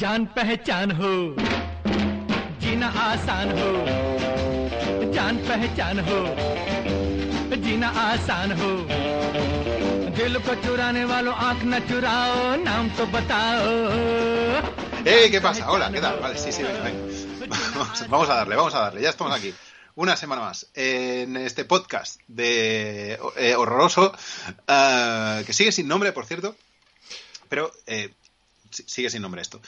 जान पहचान हो जीना आसान हो जान पहचान हो जीना आसान हो दिल को चुराने वालों आंख न चुराओ नाम तो बताओ ¡Eh! ¿Qué pasa? Hola, ¿qué tal? Vale, sí, sí, venga, venga. Vamos, vamos a darle, vamos a darle. Ya estamos aquí. Una semana más en este podcast de eh, horroroso, ah, que sigue sin nombre, por cierto, pero eh, si- sigue sin nombre esto.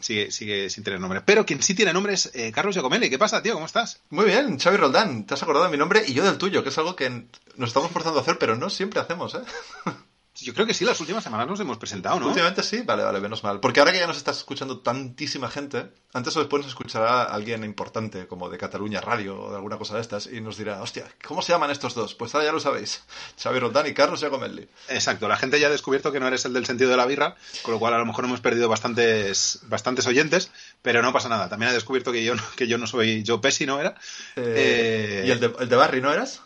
Sigue, sigue sin tener nombre. Pero quien sí tiene nombre es eh, Carlos Giacomelli. ¿Qué pasa, tío? ¿Cómo estás? Muy bien, Xavi Roldán, te has acordado de mi nombre y yo del tuyo, que es algo que nos estamos forzando a hacer, pero no siempre hacemos, ¿eh? Yo creo que sí, las últimas semanas nos hemos presentado, ¿no? Últimamente sí, vale, vale, menos mal. Porque ahora que ya nos está escuchando tantísima gente, antes o después nos escuchará alguien importante, como de Cataluña Radio o de alguna cosa de estas, y nos dirá, hostia, ¿cómo se llaman estos dos? Pues ahora ya lo sabéis. Xavi Roldán y Carlos Giacomelli. Exacto, la gente ya ha descubierto que no eres el del sentido de la birra, con lo cual a lo mejor hemos perdido bastantes, bastantes oyentes, pero no pasa nada. También ha descubierto que yo no, que yo no soy Joe Pesci, ¿no era? Eh, Eh, ¿Y el de, el de Barry no eras?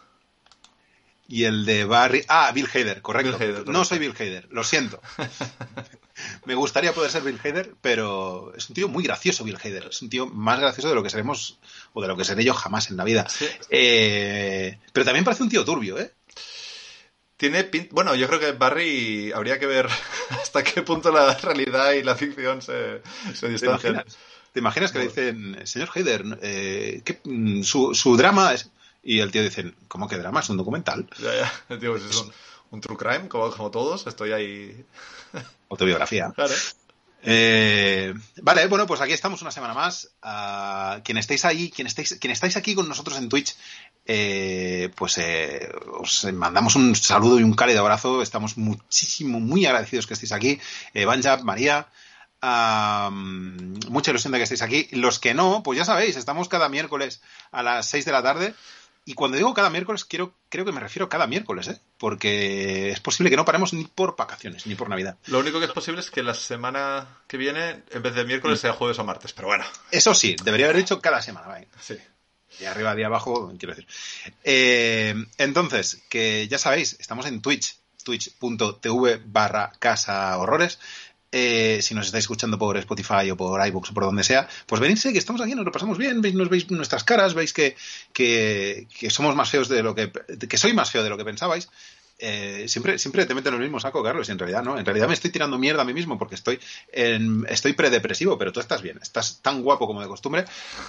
Y el de Barry. Ah, Bill Hader, correcto. Bill Hader, correcto. No soy Bill Hader, lo siento. Me gustaría poder ser Bill Hader, pero es un tío muy gracioso, Bill Hader. Es un tío más gracioso de lo que seremos o de lo que seré yo jamás en la vida. Sí. Eh, pero también parece un tío turbio, ¿eh? Tiene pin- Bueno, yo creo que Barry habría que ver hasta qué punto la realidad y la ficción se, se ¿Te distancian. imaginas? ¿Te imaginas que le dicen, señor Hader, eh, ¿qué- mm, su, su drama es... Y el tío dice, ¿cómo que drama? Es un documental. Ya, ya. Tío, pues es un, un true crime, como, como todos. Estoy ahí. Autobiografía. Claro. Eh, vale, bueno, pues aquí estamos una semana más. Ah, quien estéis ahí, quien estáis, quien estáis aquí con nosotros en Twitch, eh, pues eh, os mandamos un saludo y un cálido abrazo. Estamos muchísimo, muy agradecidos que estéis aquí. Eh, Banja, María, mucha ilusión de que estéis aquí. Los que no, pues ya sabéis, estamos cada miércoles a las 6 de la tarde. Y cuando digo cada miércoles, quiero, creo que me refiero cada miércoles, ¿eh? Porque es posible que no paremos ni por vacaciones, ni por Navidad. Lo único que es posible es que la semana que viene, en vez de miércoles, sea jueves o martes. Pero bueno, Eso sí, debería haber dicho cada semana, vale. sí. De arriba, de abajo, quiero decir. Eh, entonces, que ya sabéis, estamos en Twitch, twitch.tv barra casa horrores. Eh, si nos estáis escuchando por Spotify o por iBooks o por donde sea, pues venidse que estamos aquí, nos lo pasamos bien, veis, nos veis nuestras caras, veis que, que, que somos más feos de lo que, que soy más feo de lo que pensabais. Eh, siempre, siempre te meten en el mismo saco, Carlos, y en realidad no. En realidad me estoy tirando mierda a mí mismo porque estoy, en, estoy predepresivo, pero tú estás bien, estás tan guapo como de costumbre.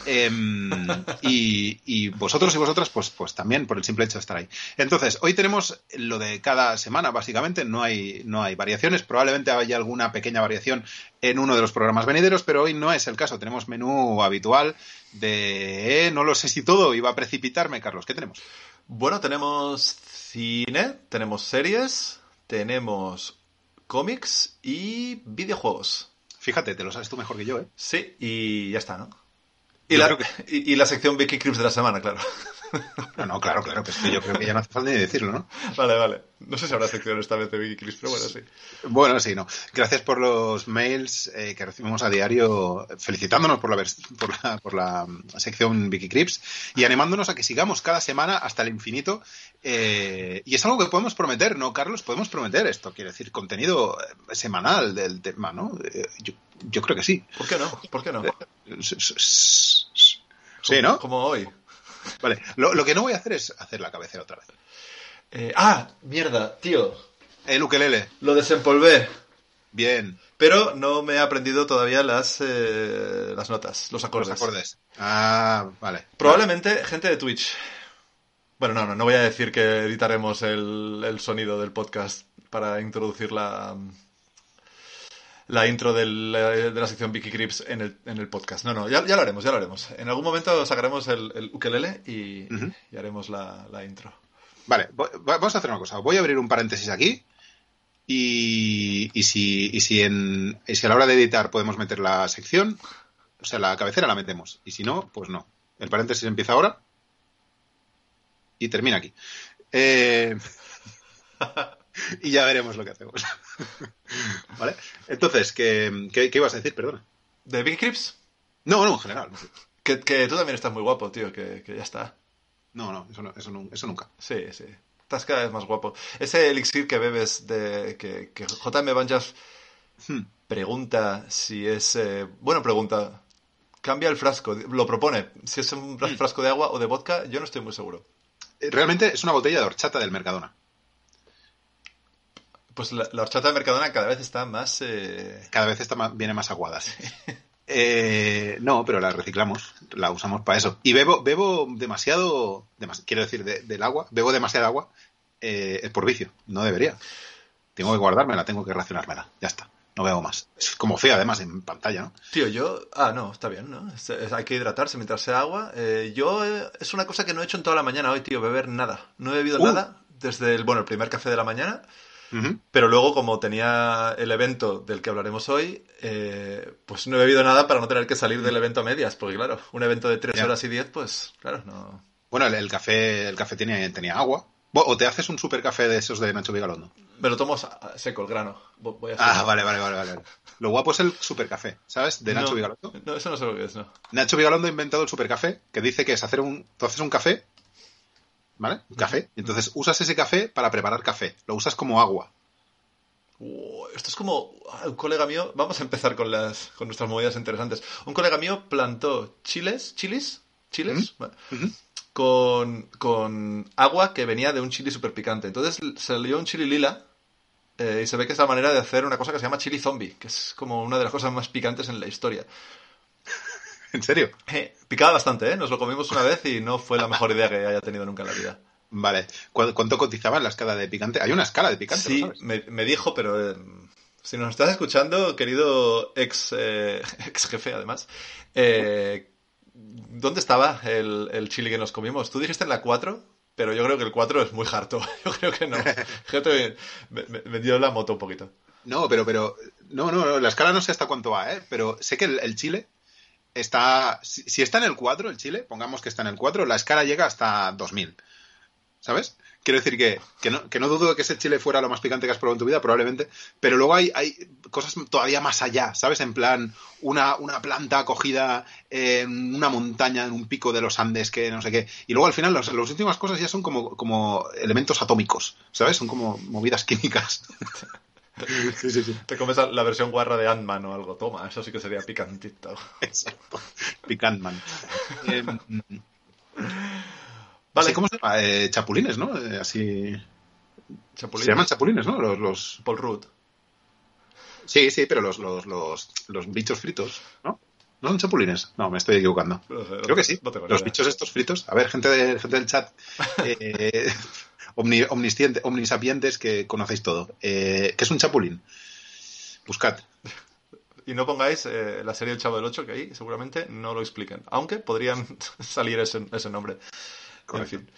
Em, y, y vosotros y vosotras, pues, pues también por el simple hecho de estar ahí. Entonces, hoy tenemos lo de cada semana, básicamente, no hay, no hay variaciones. Probablemente haya alguna pequeña variación en uno de los programas venideros, pero hoy no es el caso. Tenemos menú habitual de eh, no lo sé si todo iba a precipitarme, Carlos. ¿Qué tenemos? Bueno, tenemos cine, tenemos series, tenemos cómics y videojuegos. Fíjate, te lo sabes tú mejor que yo, ¿eh? Sí, y ya está, ¿no? Y, Yo la, y, y la sección Vicky Crips de la semana, claro. No, no, claro, claro, que es que yo creo que ya no hace falta ni decirlo, ¿no? vale, vale. No sé si habrá sección esta vez de Vicky Crips, pero bueno, sí. Bueno, sí, no. Gracias por los mails eh, que recibimos a diario felicitándonos por la, por la, por la mm, sección Vicky Crips y animándonos a que sigamos cada semana hasta el infinito. Eh, y es algo que podemos prometer, ¿no, Carlos? Podemos prometer esto, quiere decir, contenido eh, semanal del tema, ¿no? Eh, yo, yo creo que sí. ¿Por qué no? ¿Por qué no? Sí, ¿no? Como hoy. Vale. Lo, lo que no voy a hacer es hacer la cabecera otra vez. Eh, ah, mierda, tío. El ukelele. Lo desempolvé. Bien. Pero no me he aprendido todavía las, eh, las notas, los acordes. Los acordes. Ah, vale. Probablemente gente de Twitch. Bueno, no, no, no voy a decir que editaremos el, el sonido del podcast para introducir la, la intro del- de la sección Vicky Crips en el, en el podcast. No, no, ya, ya lo haremos, ya lo haremos. En algún momento sacaremos el, el ukelele y, y haremos la, la intro. Vale, vo- va- vamos a hacer una cosa. Voy a abrir un paréntesis aquí. Y, y si, y, si en, y si a la hora de editar podemos meter la sección, o sea, la cabecera la metemos. Y si no, pues no. El paréntesis empieza ahora y termina aquí. Eh, y ya veremos lo que hacemos. ¿Vale? Entonces, ¿qué, qué, qué ibas a decir? Perdona. ¿De Vicky Crips? No, no, en general. Que, que tú también estás muy guapo, tío, que, que ya está. No, no, eso, no, eso, no- eso nunca. Sí, sí. Estás cada vez más guapo. Ese elixir que bebes de que, que JM Banjas Hmm. pregunta si es... eh, bueno, pregunta. Cambia el frasco, lo propone. Si es un Mm. frasco de agua o de vodka, yo no estoy muy seguro. Eh, Realmente es una botella de horchata del Mercadona. Pues la, la horchata de Mercadona cada vez está más... eh, Cada vez está más- viene más aguada. sí. Eh, no, pero la reciclamos, la usamos para eso. Y bebo, bebo demasiado, demas- quiero decir, de- del agua, bebo demasiada agua eh, por vicio. No debería. Tengo que guardármela, tengo que racionármela. Ya está. No bebo más. Es como feo, además, en pantalla, ¿no? Tío, yo... Ah, no, está bien, ¿no? Es- es- hay que hidratarse mientras sea agua. Eh, yo... eh, es una cosa que no he hecho en toda la mañana hoy, tío, beber nada. No he bebido Uh. nada desde el, bueno, el primer café de la mañana. Pero luego, como tenía el evento del que hablaremos hoy, eh, pues no he bebido nada para no tener que salir del evento a medias. Porque claro, un evento de tres Ya. horas y diez, pues claro, no... Bueno, el, el café, el café tenía, tenía agua. O te haces un super café de esos de Nacho Vigalondo. Me lo tomo seco, el grano. Vo- Voy a Ah, vale, vale, vale, vale. Lo guapo es el super café, ¿sabes? De Nacho no, Vigalondo. No, eso no sé lo que es, no. Nacho Vigalondo ha inventado el supercafé, que dice que es hacer un... Tú haces un café, ¿vale? Un café. Y entonces usas ese café para preparar café. Lo usas como agua. Uh, esto es como ah, un colega mío. Vamos a empezar con las con nuestras movidas interesantes. Un colega mío plantó chiles, chilis, chiles, con, con agua que venía de un chili súper picante. Entonces salió un chili lila eh, y se ve que es la manera de hacer una cosa que se llama chili zombie, que es como una de las cosas más picantes en la historia. ¿En serio? Eh, picaba bastante, ¿eh? Nos lo comimos una vez y no fue la mejor idea que haya tenido nunca en la vida. Vale. ¿Cu- ¿Cuánto cotizaba en la escala de picante? Hay una escala de picante, Sí, ¿lo sabes? me, me dijo, pero eh, si nos estás escuchando, querido ex, eh, ex jefe, además, eh, ¿dónde estaba el, el chili que nos comimos? Tú dijiste en la 4, pero yo creo que el 4 es muy harto. Yo creo que no. Creo que me, me- me dio la moto un poquito. No, pero, pero... No, no, no, la escala no sé hasta cuánto va, ¿eh? Pero sé que el, el chile está... Si, está en el 4, el chile, pongamos que está en el 4, la escala llega hasta 2000. ¿Sabes? Quiero decir que, que, no, que no dudo que ese chile fuera lo más picante que has probado en tu vida, probablemente, pero luego hay, hay cosas todavía más allá, ¿sabes? En plan, una, una planta acogida en una montaña, en un pico de los Andes, que no sé qué. Y luego al final las últimas cosas ya son como, como elementos atómicos, ¿sabes? Son como movidas químicas. Sí, sí, sí. Te comes la versión guarra de Ant-Man o algo. Toma, eso sí que sería picantito. Exacto. Picantman. Eh, Vale, así, ¿Cómo se llama? Eh, chapulines, ¿no? Eh, así. Chapulín. Se llaman chapulines, ¿no? Los, los... Paul Rudd. Sí, sí, pero los, los, los, los bichos fritos, ¿no? ¿No son chapulines? No, me estoy equivocando. No sé, Creo que sí. no Los bichos estos fritos. A ver, gente, de- gente del chat. Eh, omni- omnisapientes que conocéis todo. Eh, ¿Qué es un chapulín? Buscad. Y no pongáis eh, la serie El Chavo del 8, que ahí seguramente no lo expliquen. Aunque podrían salir ese, ese nombre. Correcto. En fin.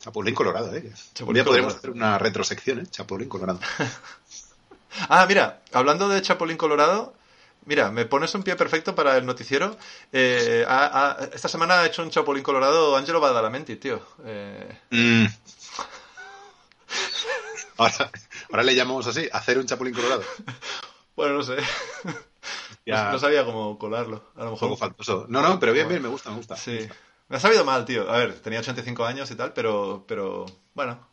Chapulín colorado, ¿eh? Chapulín Un día podremos colorado. hacer una retrosección, ¿eh? Chapulín colorado. Ah, mira, hablando de Chapulín Colorado, mira, me pones un pie perfecto para el noticiero. Eh, esta semana ha hecho un Chapulín Colorado Angelo Badalamenti, tío. Eh, Mm. Ahora, ahora le llamamos así, hacer un chapulín colorado. bueno, no sé. Ya, No, no sabía cómo colarlo. A lo un poco faltoso. No, no, pero bien, bien, me gusta, me gusta. Sí. Me ha sabido mal, tío. A ver, tenía 85 años y tal, pero, pero bueno.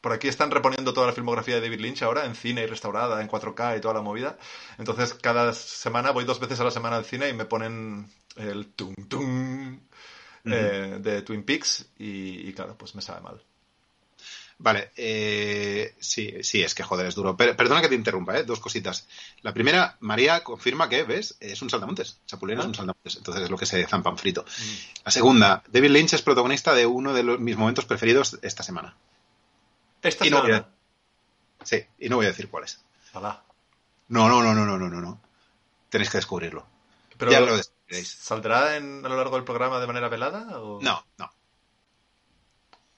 Por aquí están reponiendo toda la filmografía de David Lynch ahora, en cine y restaurada, en 4K y toda la movida. Entonces, cada semana, voy dos veces a la semana al cine y me ponen el tum tum eh, de Twin Peaks y, y claro, pues me sabe mal. Vale, eh, sí, sí, es que joder, es duro. Per- perdona que te interrumpa, ¿eh? Dos cositas. La primera, María confirma que, ¿ves? Es un saltamontes. Chapulín es Ah. un saltamontes. Entonces es lo que se zampan frito. La segunda, David Lynch es protagonista de uno de los, mis momentos preferidos esta semana. Esta Y no semana. Sí, y no voy a decir cuál es. Alá. No, no, no, no, no, no, no, no. Tenéis que descubrirlo. Pero, ya lo descubriréis. ¿Saldrá en- a lo largo del programa de manera velada? O... No, no,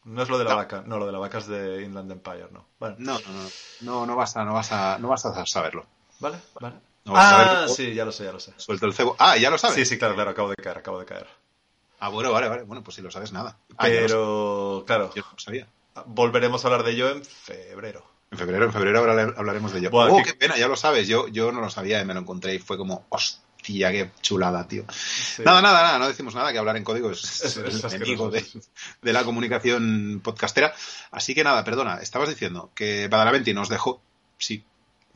No es lo de la No. vaca. No, lo de la vaca es de Inland Empire, no. Bueno, no, no, no, no, no vas a, no vas a, no vas a saberlo. vale, vale. No vas a ah, saberlo. sí, ya lo sé, ya lo sé. Suelto el cebo. Ah, ya lo sabes. Sí, sí, claro, claro, acabo de caer, acabo de caer. Ah, bueno, vale, vale. Bueno, pues si lo sabes, nada. Ah. Pero, claro, Yo no sabía. volveremos a hablar de ello en febrero. En febrero, en febrero hablar- hablaremos de ello. Buah, oh, qué- qué pena, ya lo sabes. Yo, yo no lo sabía y me lo encontré y fue como, hostia, qué chulada, tío. Sí. Nada, nada, nada, no decimos nada, que hablar en código es, Es- el es enemigo de, la comunicación podcastera. Así que nada, perdona, estabas diciendo que Badalamenti nos dejó. Sí,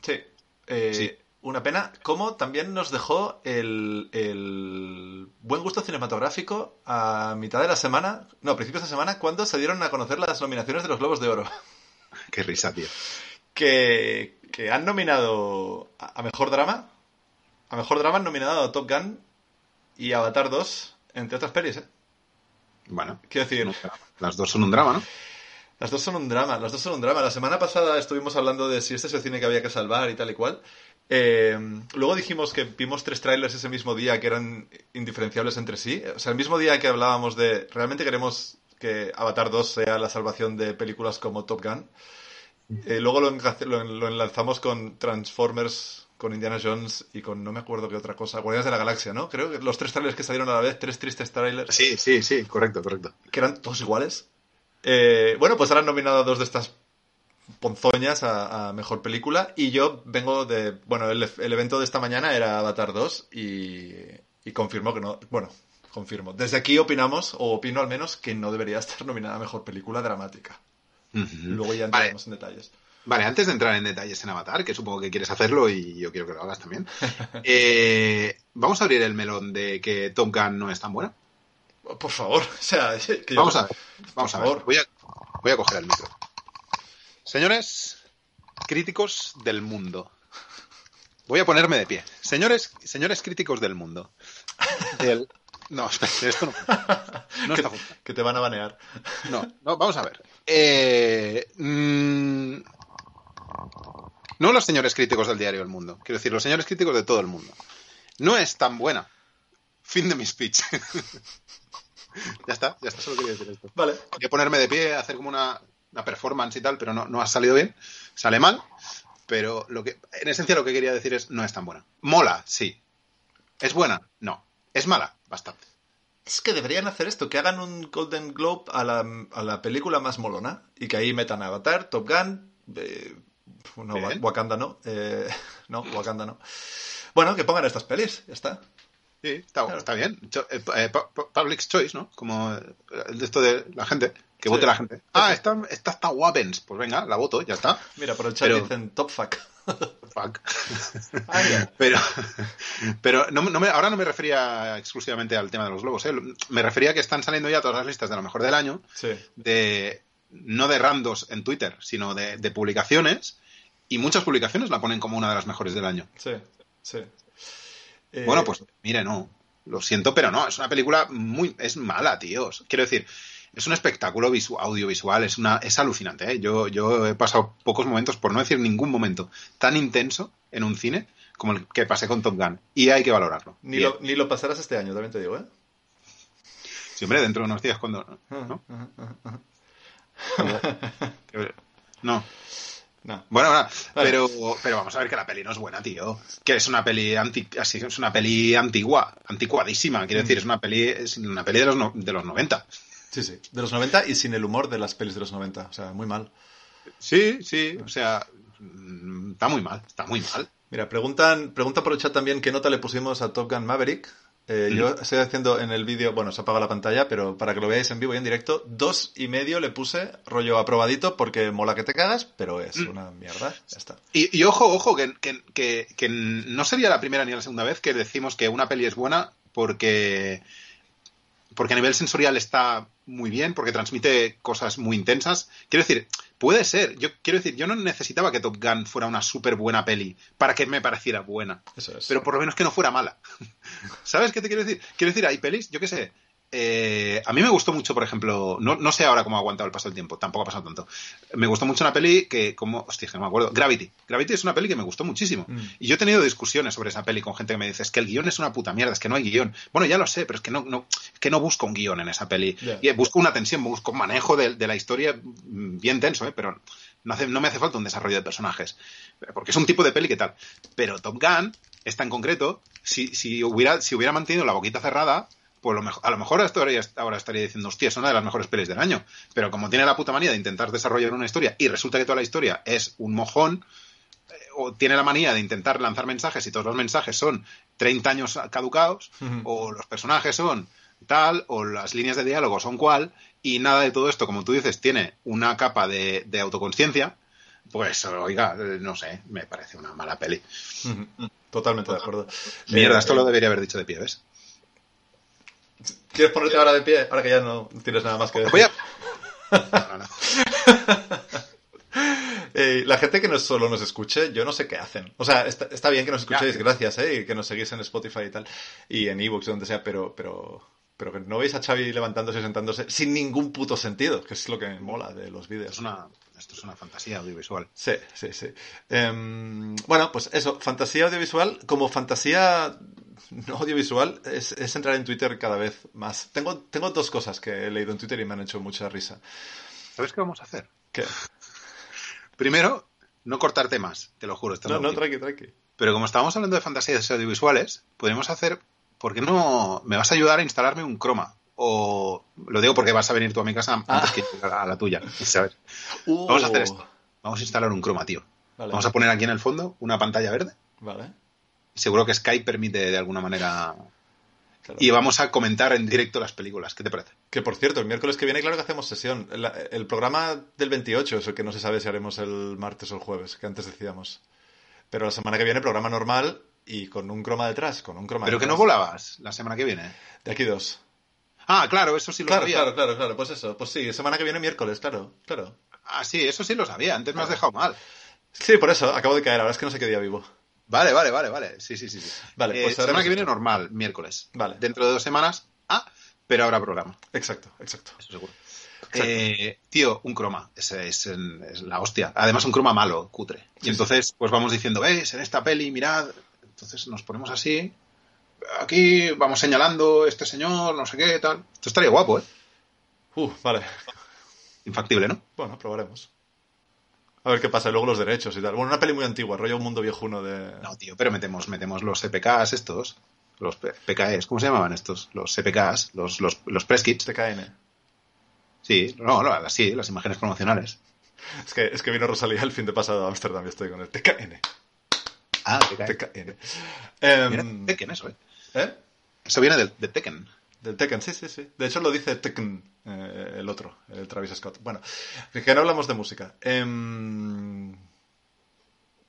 Sí. Eh, Sí. una pena. Como también nos dejó el, el buen gusto cinematográfico a mitad de la semana, no, a principios de semana, cuando se dieron a conocer las nominaciones de los Globos de Oro. Qué risa, tío. Que, que han nominado a Mejor Drama. A Mejor Drama nominado a Top Gun y Avatar 2, entre otras pelis, ¿eh? Bueno, Quiero decir, las dos son un drama, ¿no? las dos son un drama, las dos son un drama. La semana pasada estuvimos hablando de si este es el cine que había que salvar y tal y cual. Eh, luego dijimos que vimos tres trailers ese mismo día que eran indiferenciables entre sí. O sea, el mismo día que hablábamos de realmente queremos que Avatar 2 sea la salvación de películas como Top Gun. Eh, luego lo, lo enlazamos con Transformers, con Indiana Jones y con no me acuerdo qué otra cosa. Guardianes de la Galaxia, ¿no? Creo que los tres trailers que salieron a la vez, tres tristes trailers Sí, sí, sí, correcto, correcto. que eran todos iguales. Eh, bueno, pues ahora han nominado a dos de estas ponzoñas a, a mejor película. Y yo vengo de. Bueno, el, el evento de esta mañana era Avatar 2 y, y confirmo que no. Bueno, confirmo. Desde aquí opinamos, o opino al menos, que no debería estar nominada a mejor película dramática. Luego ya Vale, entraremos en detalles. Vale, antes de entrar en detalles en Avatar, que supongo que quieres hacerlo y yo quiero que lo hagas también, eh, vamos a abrir el melón de que Top Gun no es tan buena. Por favor, o sea, que yo- Vamos a ver, vamos a ver. favor. Voy a, voy a coger el micro. Señores críticos del mundo. Voy a ponerme de pie. Señores, señores críticos del mundo. No, espera, esto no. No que, está funcionando. que te van a banear. No, no, vamos a ver. Eh, mm, no los señores críticos del diario El Mundo. Quiero decir, los señores críticos de todo el mundo. No es tan buena. Fin de mi speech. ya está, ya está, solo quería decir esto. Vale. Quería ponerme de pie, hacer como una, una performance y tal, pero no, no ha salido bien. Sale mal, pero lo que, en esencia lo que quería decir es no es tan buena. Mola, sí. ¿Es buena? No. ¿Es mala? Bastante. Es que deberían hacer esto, que hagan un Golden Globe a la, a la película más molona y que ahí metan Avatar, Top Gun, eh, no, Wakanda no, eh, no, Wakanda no. Bueno, que pongan estas pelis, ya está. Sí, está, Claro. está bien. Eh, eh, pu- pu- public choice, ¿no? Como el de esto de la gente, que Sí. vote la gente. Ah, esta, esta está guapens. Pues venga, la voto, ya está. Mira, por el chat Pero- dicen Top Fuck. Fuck. Ah. Pero, pero no, no me- ahora no me refería exclusivamente al tema de los globos, ¿eh? Me refería a que están saliendo ya todas las listas de lo mejor del año, Sí, de no de randos en Twitter, sino de, de publicaciones, y muchas publicaciones la ponen como una de las mejores del año. sí, sí. Eh, Bueno, pues mire, no. Lo siento, pero no. Es una película muy. Es mala, tíos. Quiero decir, es un espectáculo visu- audiovisual. Es una es alucinante. ¿eh? Yo, yo he pasado pocos momentos, por no decir ningún momento, tan intenso en un cine como el que pasé con Top Gun. Y hay que valorarlo. Ni Bien. lo, ni lo pasarás este año, también te digo, ¿eh? Sí, hombre, dentro de unos días cuando. ¿no? Ajá, ajá, ajá. No. No. Bueno, bueno, Vale. pero, pero vamos a ver que la peli no es buena, tío. Que es una peli anti, así, es una peli antigua, anticuadísima. Quiero Mm. decir, es una peli, es una peli de los, no- de los 90. Sí, sí. De los 90 y sin el humor de las pelis de los 90. O sea, muy mal. Sí, sí, o sea, mm, está muy mal, está muy mal. Mira, preguntan, preguntan por el chat también qué nota le pusimos a Top Gun Maverick. Eh, Yo estoy haciendo en el vídeo, bueno, se apaga la pantalla, pero para que lo veáis en vivo y en directo, dos y medio le puse rollo aprobadito porque mola que te cagas, pero es una mierda. Ya está. Y, y ojo, ojo, que, que, que, que no sería la primera ni la segunda vez que decimos que una peli es buena porque, porque a nivel sensorial está muy bien, porque transmite cosas muy intensas. Quiero decir, puede ser, yo quiero decir, yo no necesitaba que Top Gun fuera una súper buena peli para que me pareciera buena. Eso es. pero por lo menos que no fuera mala. ¿Sabes qué te quiero decir? Quiero decir, hay pelis, yo qué sé. Eh, a mí me gustó mucho, por ejemplo, no, no sé ahora cómo ha aguantado el paso del tiempo, tampoco ha pasado tanto. Me gustó mucho una peli que, como, hostia, no me acuerdo, Gravity. Gravity es una peli que me gustó muchísimo. Mm. Y yo he tenido discusiones sobre esa peli con gente que me dice, es que el guion es una puta mierda, es que no hay guion. Bueno, ya lo sé, pero es que no, no, es que no busco un guion en esa peli. Y busco una tensión, busco un manejo de, de la historia mm, bien tenso, ¿eh? pero no, hace- no me hace falta un desarrollo de personajes. Porque es un tipo de peli que tal. Pero Top Gun, esta en concreto, si, si, hubiera, si hubiera mantenido la boquita cerrada, pues lo mejor, a lo mejor estaría, ahora estaría diciendo, hostia, es una de las mejores pelis del año. Pero como tiene la puta manía de intentar desarrollar una historia y resulta que toda la historia es un mojón, eh, o tiene la manía de intentar lanzar mensajes y todos los mensajes son 30 años caducados, o los personajes son tal, o las líneas de diálogo son cual, y nada de todo esto, como tú dices, tiene una capa de, de autoconciencia, Pues, oiga, no sé, me parece una mala peli. Totalmente de acuerdo. Mierda, Eh, esto lo debería haber dicho de pie, ¿ves? ¿Quieres ponerte ahora de pie? Ahora que ya no tienes nada más que decir. Voy a... No, no, no. Eh, la gente que no solo nos escuche, yo no sé qué hacen. O sea, está, está bien que nos escuchéis, gracias, ¿eh? Y que nos seguís en Spotify y tal, y en Evox, donde sea, pero, pero, pero que no veis a Xavi levantándose y sentándose sin ningún puto sentido, que es lo que me mola de los vídeos. es una, esto es una fantasía audiovisual. Sí, sí, sí. Em, bueno, pues eso, fantasía audiovisual, como fantasía no audiovisual, es, es entrar en Twitter cada vez más. Tengo, tengo dos cosas que he leído en Twitter y me han hecho mucha risa. ¿Sabes qué vamos a hacer? ¿Qué? Primero, no cortarte más, te lo juro. No, no, tranqui, tranqui. Pero como estábamos hablando de fantasías audiovisuales, podríamos hacer. ¿Por qué no me vas a ayudar a instalarme un croma? O lo digo porque vas a venir tú a mi casa antes Ah. que yo a la tuya, ¿sabes? Uh, Vamos a hacer esto. Vamos a instalar un croma, tío. Vale, Vamos a poner aquí en el fondo una pantalla verde. vale. Seguro que Skype permite de alguna manera. claro. Y vamos a comentar en directo las películas. ¿Qué te parece? Que por cierto, el miércoles que viene, claro que hacemos sesión. El programa del 28 es el que no se sabe si haremos el martes o el jueves, que antes decíamos. Pero la semana que viene, programa normal y con un croma detrás, con un croma Pero que no volabas la semana que viene. De aquí dos. Ah, claro, eso sí lo Claro, sabía. claro, claro, claro. Pues eso, pues sí, semana que viene miércoles, claro, claro. Ah, sí, eso sí lo sabía. Antes me has dejado mal. Sí, por eso, acabo de caer, ahora es que no sé qué día vivo. Vale, vale, vale, vale. Sí, sí, sí. sí. Vale, Eh, pues semana que viene normal, miércoles. Vale. Dentro de dos semanas, ah, pero habrá programa. Exacto, exacto. Eso seguro. Eh, tío, un croma. Es, en- es la hostia. Además, un croma malo, cutre. Y Sí, entonces, pues vamos diciendo, veis, en esta peli, mirad. Entonces nos ponemos así. Aquí vamos señalando este señor, no sé qué, tal. Esto estaría guapo, ¿eh? Uh, vale. Infactible, ¿no? Bueno, probaremos. A ver qué pasa, luego los derechos y tal. Bueno, una peli muy antigua, rollo un mundo viejuno de... No, tío, pero metemos, metemos los CPKs estos. Los PKEs, ¿cómo se llamaban estos? Los CPKs, los, los, los press kits. TKN. Sí, no, no, sí, las imágenes promocionales. Es que, es que vino Rosalía el fin de pasado a Ámsterdam y estoy con el TKN. Ah, PKE. TKN. Em, de Tekken eso, ¿eh? ¿Eh? Eso viene del- de, Tekken. Del Tekken, sí, sí, sí. De hecho lo dice Tekken, eh, el otro, el Travis Scott. Bueno, que no hablamos de música. Em,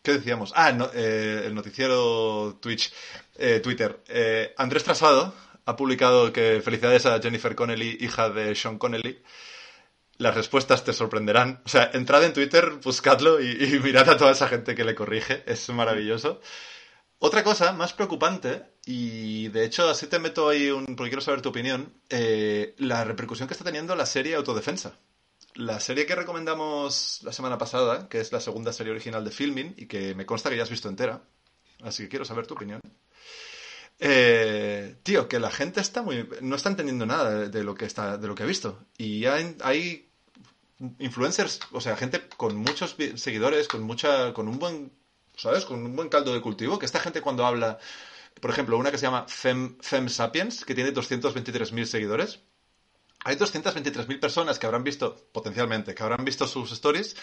¿Qué decíamos? Ah, no, eh, el noticiero Twitch, eh, Twitter. Eh, Andrés Trasado ha publicado que felicidades a Jennifer Connelly, hija de Sean Connelly. Las respuestas te sorprenderán. O sea, entrad en Twitter, buscadlo y, y mirad a toda esa gente que le corrige. Es maravilloso. Otra cosa más preocupante, y de hecho así te meto ahí un, porque quiero saber tu opinión, eh, la repercusión que está teniendo la serie Autodefensa. La serie que recomendamos la semana pasada, que es la segunda serie original de Filming, y que me consta que ya has visto entera, así que quiero saber tu opinión. Eh, tío, que la gente está muy, no está entendiendo nada de, lo que está, de lo que ha visto. Y hay, influencers, o sea, gente con muchos seguidores, con mucha, con un buen, ¿sabes? Con un buen caldo de cultivo, que esta gente cuando habla, por ejemplo, una que se llama Fem, Fem Sapiens, que tiene 223.000 seguidores. Hay 223.000 personas que habrán visto, potencialmente, que habrán visto sus stories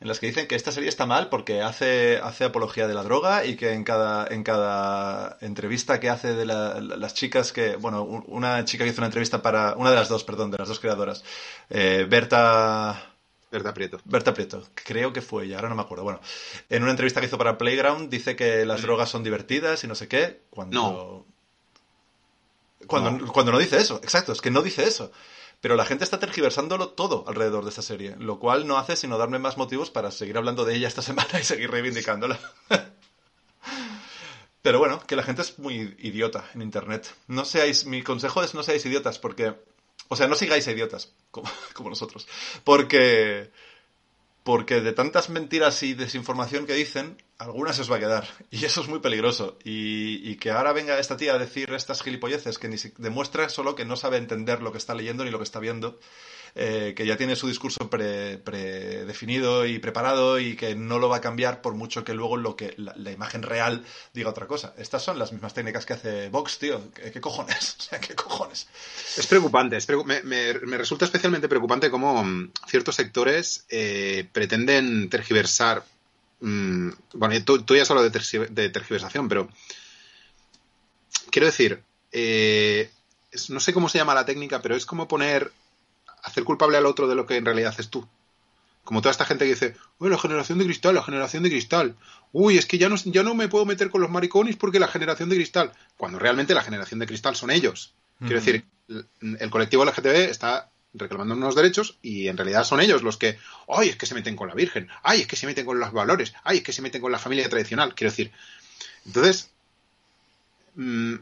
en las que dicen que esta serie está mal porque hace, hace apología de la droga y que en cada, en cada entrevista que hace de la- las chicas que, bueno, un- una chica que hizo una entrevista para, una de las dos, perdón, de las dos creadoras, eh, Berta, Berta Prieto. Berta Prieto, creo que fue ella, ahora no me acuerdo. Bueno, en una entrevista que hizo para Playground dice que las drogas son divertidas y no sé qué, cuando... Cuando No. cuando no dice eso, exacto, es que no dice eso. Pero la gente está tergiversándolo todo alrededor de esta serie, lo cual no hace sino darme más motivos para seguir hablando de ella esta semana y seguir reivindicándola. Pero bueno, que la gente es muy idiota en internet. No seáis, mi consejo es no seáis idiotas, porque, o sea, no sigáis a idiotas, como, como nosotros, porque, porque de tantas mentiras y desinformación que dicen, algunas se os va a quedar. Y eso es muy peligroso. Y, y que ahora venga esta tía a decir estas gilipolleces que ni demuestra solo que no sabe entender lo que está leyendo ni lo que está viendo. Eh, que ya tiene su discurso pre- predefinido y preparado y que no lo va a cambiar por mucho que luego lo que la, imagen real diga otra cosa. Estas son las mismas técnicas que hace Vox, tío. ¿Qué, cojones? O sea, ¿qué cojones? Es preocupante, me, me- resulta especialmente preocupante cómo mm, ciertos sectores eh, pretenden tergiversar. mm, bueno, tú, ya has hablado de, tergi- de tergiversación, pero quiero decir, eh, no sé cómo se llama la técnica, pero es como poner, hacer culpable al otro de lo que en realidad haces tú. Como toda esta gente que dice, uy, la generación de cristal, la generación de cristal. Uy, es que ya no, ya no me puedo meter con los maricones porque la generación de cristal. Cuando realmente la generación de cristal son ellos. Quiero decir, el, el colectivo LGTB está reclamando unos derechos y en realidad son ellos los que, ay, es que se meten con la Virgen, ay, es que se meten con los valores, ay, es que se meten con la familia tradicional. Quiero decir, entonces, mm,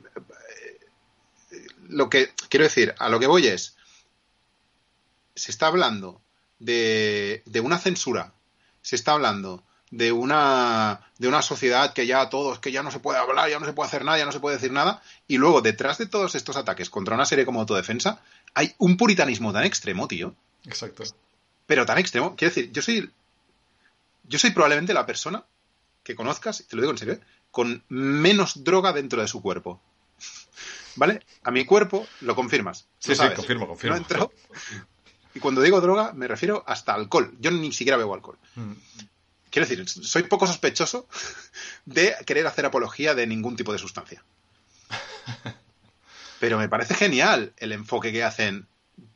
lo que quiero decir, a lo que voy es, se está hablando de, de una censura, se está hablando de una, de una sociedad que ya todos, que ya no se puede hablar, ya no se puede hacer nada, ya no se puede decir nada, y luego detrás de todos estos ataques contra una serie como Autodefensa, hay un puritanismo tan extremo, tío. Exacto. Pero tan extremo. Quiero decir, yo soy. Yo soy probablemente la persona que conozcas, te lo digo en serio, ¿eh? con menos droga dentro de su cuerpo. ¿Vale? A mi cuerpo lo confirmas. Sí, lo sí, confirmo, confirmo. No he entrado. Y cuando digo droga, me refiero hasta alcohol. Yo ni siquiera bebo alcohol. Mm. Quiero decir, soy poco sospechoso de querer hacer apología de ningún tipo de sustancia. Pero me parece genial el enfoque que hacen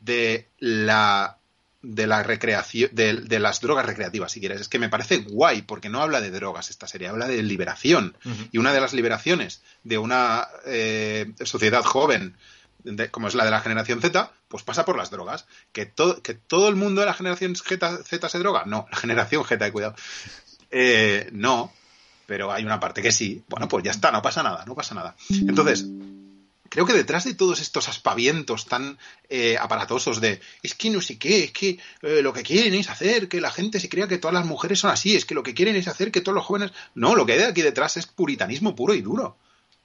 de la de la recreación de, de las drogas recreativas, si quieres. Es que me parece guay, porque no habla de drogas esta serie, habla de liberación. Y una de las liberaciones de una eh, sociedad joven, como es la de la generación Z, pues pasa por las drogas. ¿Que, to- que todo el mundo de la generación Z, Z se droga? No, la generación Z, cuidado. Eh, no, pero hay una parte que sí. Bueno, pues ya está, no pasa nada, no pasa nada. Entonces, creo que detrás de todos estos aspavientos tan eh, aparatosos de es que no sé qué, es que eh, lo que quieren es hacer que la gente se crea que todas las mujeres son así, es que lo que quieren es hacer que todos los jóvenes... No, lo que hay aquí detrás es puritanismo puro y duro.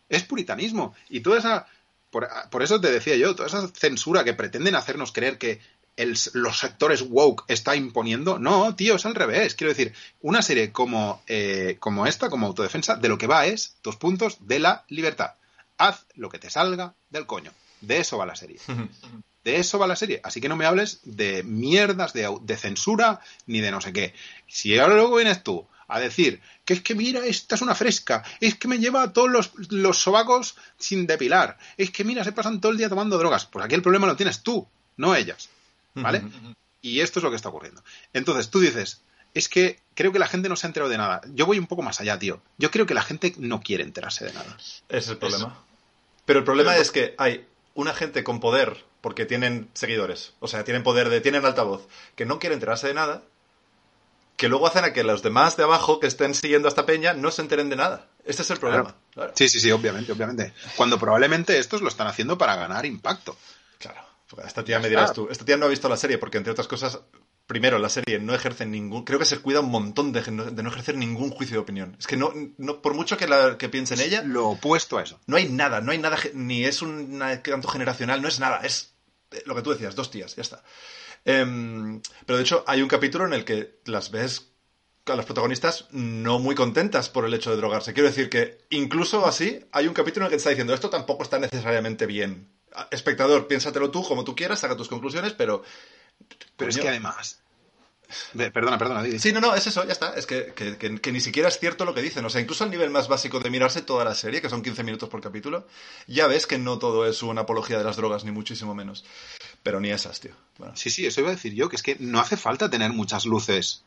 Es puritanismo. Y toda esa... Por, por eso te decía yo, toda esa censura que pretenden hacernos creer que el- los sectores woke está imponiendo, no, tío, es al revés. Quiero decir, una serie como, eh, como esta, como autodefensa, de lo que va es, dos puntos, de la libertad. Haz lo que te salga del coño. De eso va la serie. De eso va la serie. Así que no me hables de mierdas, de, de censura, ni de no sé qué. Si ahora luego vienes tú a decir que es que mira, esta es una fresca, es que me lleva a todos los, los sobacos sin depilar, es que mira, se pasan todo el día tomando drogas. Pues aquí el problema lo tienes tú, no ellas. ¿Vale? Y esto es lo que está ocurriendo. Entonces tú dices, es que creo que la gente no se ha enterado de nada. Yo voy un poco más allá, tío. Yo creo que la gente no quiere enterarse de nada. Ese es el problema. Pero el problema es que hay una gente con poder, porque tienen seguidores, o sea, tienen poder, de, tienen altavoz, que no quiere enterarse de nada, que luego hacen a que los demás de abajo que estén siguiendo a esta peña no se enteren de nada. Este es el problema. Claro. Sí, sí, sí, obviamente, obviamente. Cuando probablemente estos lo están haciendo para ganar impacto. Claro. Esta tía me dirás tú. Esta tía no ha visto la serie porque, entre otras cosas, primero, la serie no ejerce ningún. Creo que se cuida un montón de, de no ejercer ningún juicio de opinión. Es que no, no por mucho que, la, que piense en ella, Lo opuesto a eso. no hay nada, no hay nada, ni es un canto generacional, no es nada, es lo que tú decías, dos tías, ya está. Em, pero de hecho, hay un capítulo en el que las ves a las protagonistas no muy contentas por el hecho de drogarse. Quiero decir que incluso así, hay un capítulo en el que te está diciendo esto tampoco está necesariamente bien. Espectador, piénsatelo tú como tú quieras, saca tus conclusiones, pero. Pero es que además. De- perdona, perdona, Didi. Sí, no, no, es eso, ya está. Es que, que- que- que ni siquiera es cierto lo que dicen. O sea, incluso al nivel más básico de mirarse toda la serie, que son 15 minutos por capítulo, ya ves que no todo es una apología de las drogas, ni muchísimo menos. Pero ni esas, tío. Bueno, Sí, sí, eso iba a decir yo, que es que no hace falta tener muchas luces.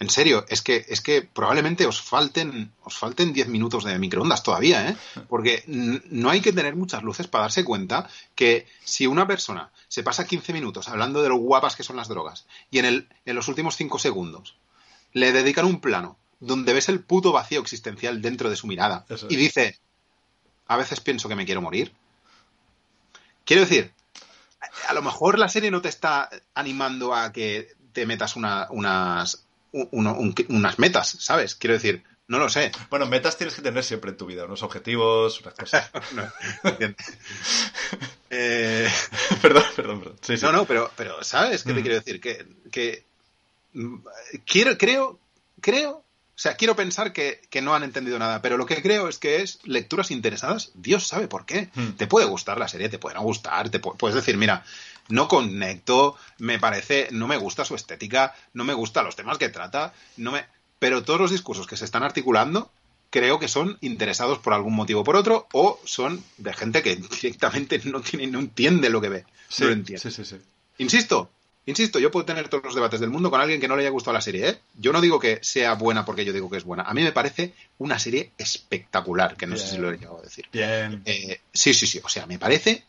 En serio, es que, es que probablemente os falten, os falten 10 minutos de microondas todavía, ¿eh? Porque n- no hay que tener muchas luces para darse cuenta que si una persona se pasa 15 minutos hablando de lo guapas que son las drogas y en, el, en los últimos 5 segundos le dedican un plano donde ves el puto vacío existencial dentro de su mirada Eso y es. dice, a veces pienso que me quiero morir. Quiero decir, a lo mejor la serie no te está animando a que te metas una- unas, un- uno- un- unas metas, ¿sabes? Quiero decir, no lo sé. Bueno, metas tienes que tener siempre en tu vida, unos objetivos, unas cosas. No. Eh, perdón, perdón, perdón. Sí, sí. no, no, pero, pero ¿sabes qué te Mm. quiero decir? Que, que mm, quiero, creo, creo, o sea, quiero pensar que, que no han entendido nada, pero lo que creo es que es lecturas interesadas, Dios sabe por qué. Mm. Te puede gustar la serie, te puede no gustar, te pu- puedes decir, mira, no conecto, me parece, no me gusta su estética, no me gustan los temas que trata, no me... Pero todos los discursos que se están articulando creo que son interesados por algún motivo o por otro o son de gente que directamente no tiene no entiende lo que ve, Sí, no lo entiende. sí, sí, sí. Insisto, Insisto, yo puedo tener todos los debates del mundo con alguien que no le haya gustado la serie, ¿eh? Yo no digo que sea buena porque yo digo que es buena. A mí me parece una serie espectacular, que no sé si lo he llegado a decir. Bien. Eh, sí, sí, sí. O sea, me parece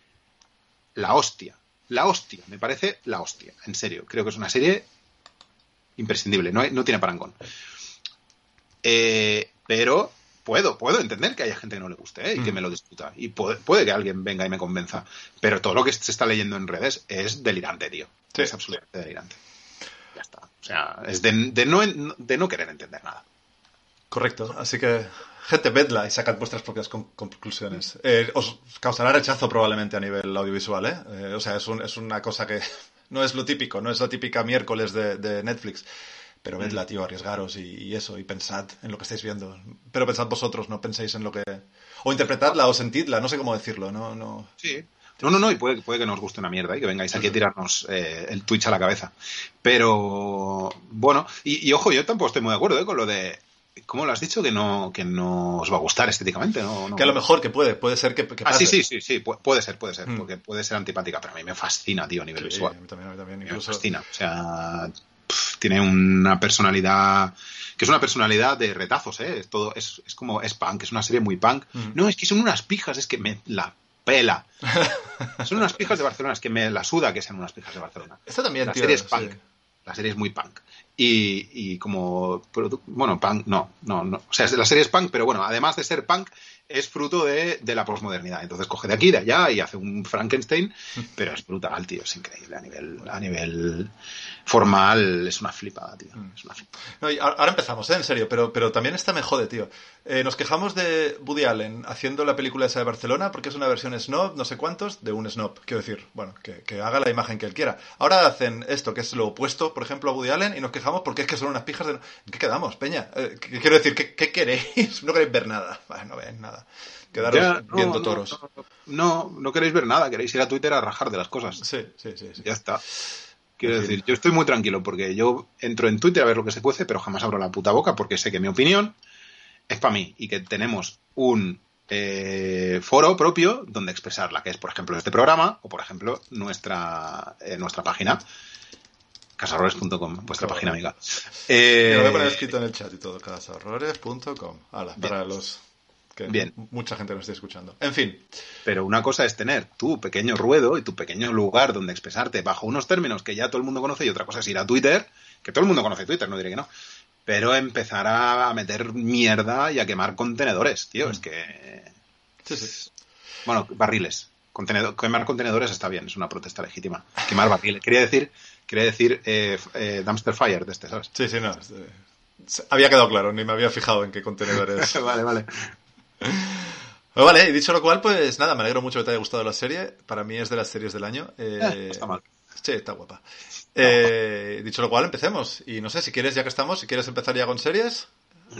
la hostia. La hostia. Me parece la hostia. En serio. Creo que es una serie imprescindible. No, hay- no tiene parangón. Eh, pero puedo, puedo entender que haya gente que no le guste ¿eh? y que Mm. me lo discuta. Y puede, puede que alguien venga y me convenza. Pero todo lo que se está leyendo en redes es delirante, tío. Sí. Es absolutamente delirante. Ya está. O sea, es de, de no, de no querer entender nada. Correcto. Así que, gente, vedla y sacad vuestras propias con- conclusiones. Eh, os causará rechazo probablemente a nivel audiovisual, ¿eh? Eh, o sea, es, un- es una cosa que no es lo típico, no es la típica miércoles de, de Netflix. Pero vedla, tío, arriesgaros y, y eso, y pensad en lo que estáis viendo. Pero pensad vosotros, no penséis en lo que... O interpretadla o sentidla, no sé cómo decirlo, no... no... Sí. No, no, no, y puede, puede que nos guste una mierda y que vengáis aquí a tirarnos eh, el Twitch a la cabeza. Pero, bueno, y, y ojo, yo tampoco estoy muy de acuerdo ¿eh? con lo de. ¿Cómo lo has dicho? Que no, que no os va a gustar estéticamente, ¿no? no. Que a lo mejor que puede, puede ser que, que Ah, sí, pase. sí, sí, sí, pu- puede ser, puede ser, Mm. porque puede ser antipática, pero a mí me fascina, tío, a nivel Sí, a visual. mí también, a mí también. Me fascina. O sea, tiene una personalidad que es una personalidad de retazos, ¿eh? Es todo, es, es como, es punk, es una serie muy punk. Mm. No, es que son unas pijas, es que me la pela. son unas pijas de Barcelona, es que me la suda que sean unas pijas de Barcelona. Esta también, La tío. serie es sí. punk. La serie es muy punk. Y, y como, bueno, punk, no, no, no. O sea, la serie es punk, pero bueno, además de ser punk, es fruto de, de la posmodernidad. Entonces coge de aquí, de allá y hace un Frankenstein, pero es brutal, tío, es increíble. A nivel, a nivel formal es una flipada, tío. Mm. Es una flipada. No, y ahora empezamos, ¿eh? en serio, pero, pero también esta me jode, tío. Eh, nos quejamos de Woody Allen haciendo la película esa de Barcelona porque es una versión snob, no sé cuántos, de un snob. Quiero decir, bueno, que, que haga la imagen que él quiera. Ahora hacen esto, que es lo opuesto, por ejemplo, a Woody Allen, y nos quejamos porque es que son unas pijas de... ¿En qué quedamos, Peña? Eh, ¿qué- quiero decir, ¿qué, qué queréis? No queréis ver nada. Vale, no ven nada. Quedaros Ya, no, viendo toros. No, no, no queréis ver nada, queréis ir a Twitter a rajar de las cosas. Sí, sí, sí. sí. Ya está. Quiero En fin. decir, yo estoy muy tranquilo porque yo entro en Twitter a ver lo que se cuece, pero jamás abro la puta boca porque sé que mi opinión es para mí y que tenemos un eh, foro propio donde expresarla, que es, por ejemplo, este programa o, por ejemplo, nuestra, eh, nuestra página, casarroles.com, vuestra página amiga. Lo voy a Eh, poner escrito en el chat y todo, Bien. para los que Bien. mucha gente nos esté escuchando. En fin, Pero una cosa es tener tu pequeño ruedo y tu pequeño lugar donde expresarte bajo unos términos que ya todo el mundo conoce y otra cosa es ir a Twitter, que todo el mundo conoce Twitter, no diré que no. Pero empezar a meter mierda y a quemar contenedores, tío. Mm. Es que. sí, sí. Bueno, barriles. Contenedor, quemar contenedores está bien, es una protesta legítima. Quemar barriles. Quería decir, quería decir eh, eh, dumpster fire de este, ¿sabes? Sí, sí, no. se- había quedado claro, ni me había fijado en qué contenedores. vale, vale. Pero vale, y dicho lo cual, pues nada, me alegro mucho que te haya gustado la serie. Para mí es de las series del año. Eh, Eh, está mal. Sí, está guapa. Eh, dicho lo cual, empecemos. Y no sé, si quieres, ya que estamos, si quieres empezar ya con series.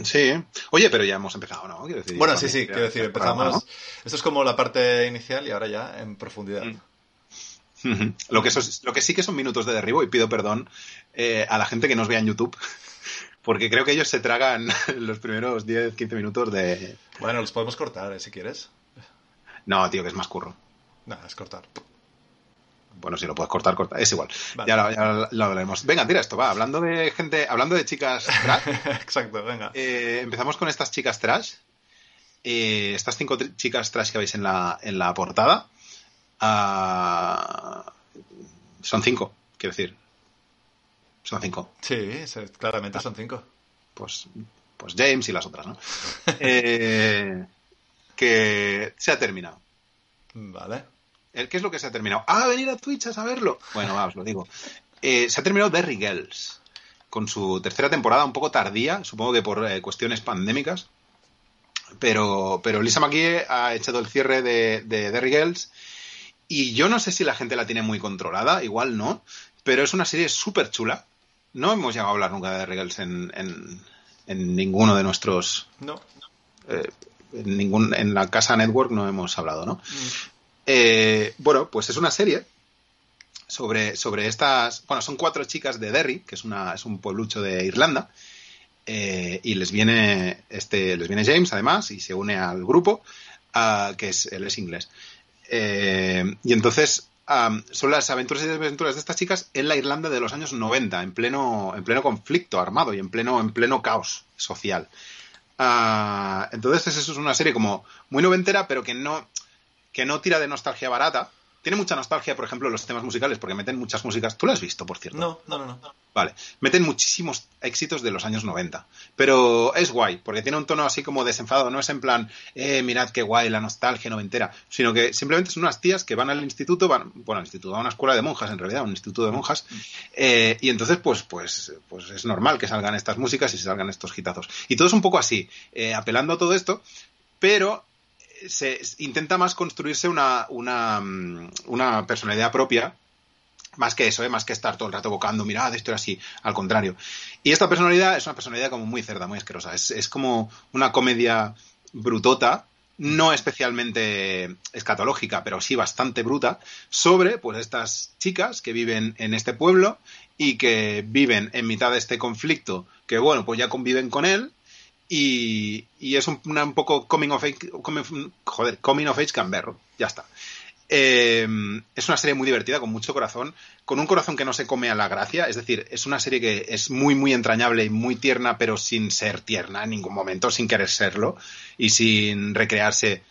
Sí. Oye, pero ya hemos empezado, ¿no? Quiero decir, Bueno, sí, sí, quiero decir, programa, empezamos. Esto es como la parte inicial y ahora ya en profundidad. Mm. Lo que, eso- lo que sí que son minutos de derribo y pido perdón eh, a la gente que nos vea en YouTube porque creo que ellos se tragan los primeros 10, 15 minutos de... Bueno, los podemos cortar, eh, si quieres. No, tío, que es más curro. Nada, es cortar. Bueno, si lo puedes cortar, corta. Es igual. Vale. Ya, lo, ya lo hablaremos. Venga, tira esto, va. Hablando de gente, hablando de chicas trash, Exacto, venga. eh, empezamos con estas chicas trash. Eh, estas cinco chicas trash que veis en la, en la portada. ah, son cinco, quiero decir. Son cinco. Sí, claramente son cinco. pues, pues James y las otras, ¿no? Eh, que se ha terminado. Vale. ¿El ¿Qué es lo que se ha terminado? Ah, venir a Twitch a saberlo. Bueno, va, os lo digo. Eh, se ha terminado Derry Girls con su tercera temporada, un poco tardía, supongo que por eh, cuestiones pandémicas. Pero, pero Lisa McGee ha echado el cierre de, de Derry Girls y yo no sé si la gente la tiene muy controlada, igual no, pero es una serie súper chula. No hemos llegado a hablar nunca de Girls en, en, en ninguno de nuestros No. eh, en, ningún, en la casa network no hemos hablado, ¿no? Mm. Eh, bueno, pues es una serie sobre, sobre estas. Bueno, son cuatro chicas de Derry, que es, una, es un pueblucho de Irlanda. eh, y les viene este les viene James además y se une al grupo ah, que es él es inglés Eh, y entonces am, son las aventuras y desventuras de estas chicas en la Irlanda de los años 90, en pleno, en pleno conflicto armado y en pleno, en pleno caos social. Ah, entonces eso es una serie como muy noventera, pero que no, que no tira de nostalgia barata. Tiene mucha nostalgia, por ejemplo, los temas musicales, porque meten muchas músicas. ¿Tú lo has visto, por cierto? No, no, no, no. Vale, meten muchísimos éxitos de los años 90, pero es guay, porque tiene un tono así como desenfadado, no es en plan, eh, mirad qué guay la nostalgia noventera, sino que simplemente son unas tías que van al instituto, van, bueno, al instituto, a una escuela de monjas en realidad, un instituto de monjas, eh, y entonces pues, pues, pues es normal que salgan estas músicas y se salgan estos hitazos. Y todo es un poco así, eh, apelando a todo esto, pero se intenta más construirse una, una, mm, una personalidad propia más que eso, ¿eh? más que estar todo el rato evocando, mirad, esto era así, al contrario. Y esta personalidad es una personalidad como muy cerda, muy asquerosa. Es, es como una comedia brutota, no especialmente escatológica, pero sí bastante bruta, sobre pues estas chicas que viven en este pueblo y que viven en mitad de este conflicto, que bueno, pues ya conviven con él. Y, y es un, una- un poco coming of age, coming, joder, coming of age gamberro, ya está. Eh, es una serie muy divertida, con mucho corazón, con un corazón que no se come a la gracia, es decir, es una serie que es muy, muy entrañable y muy tierna, pero sin ser tierna en ningún momento, sin querer serlo y sin recrearse.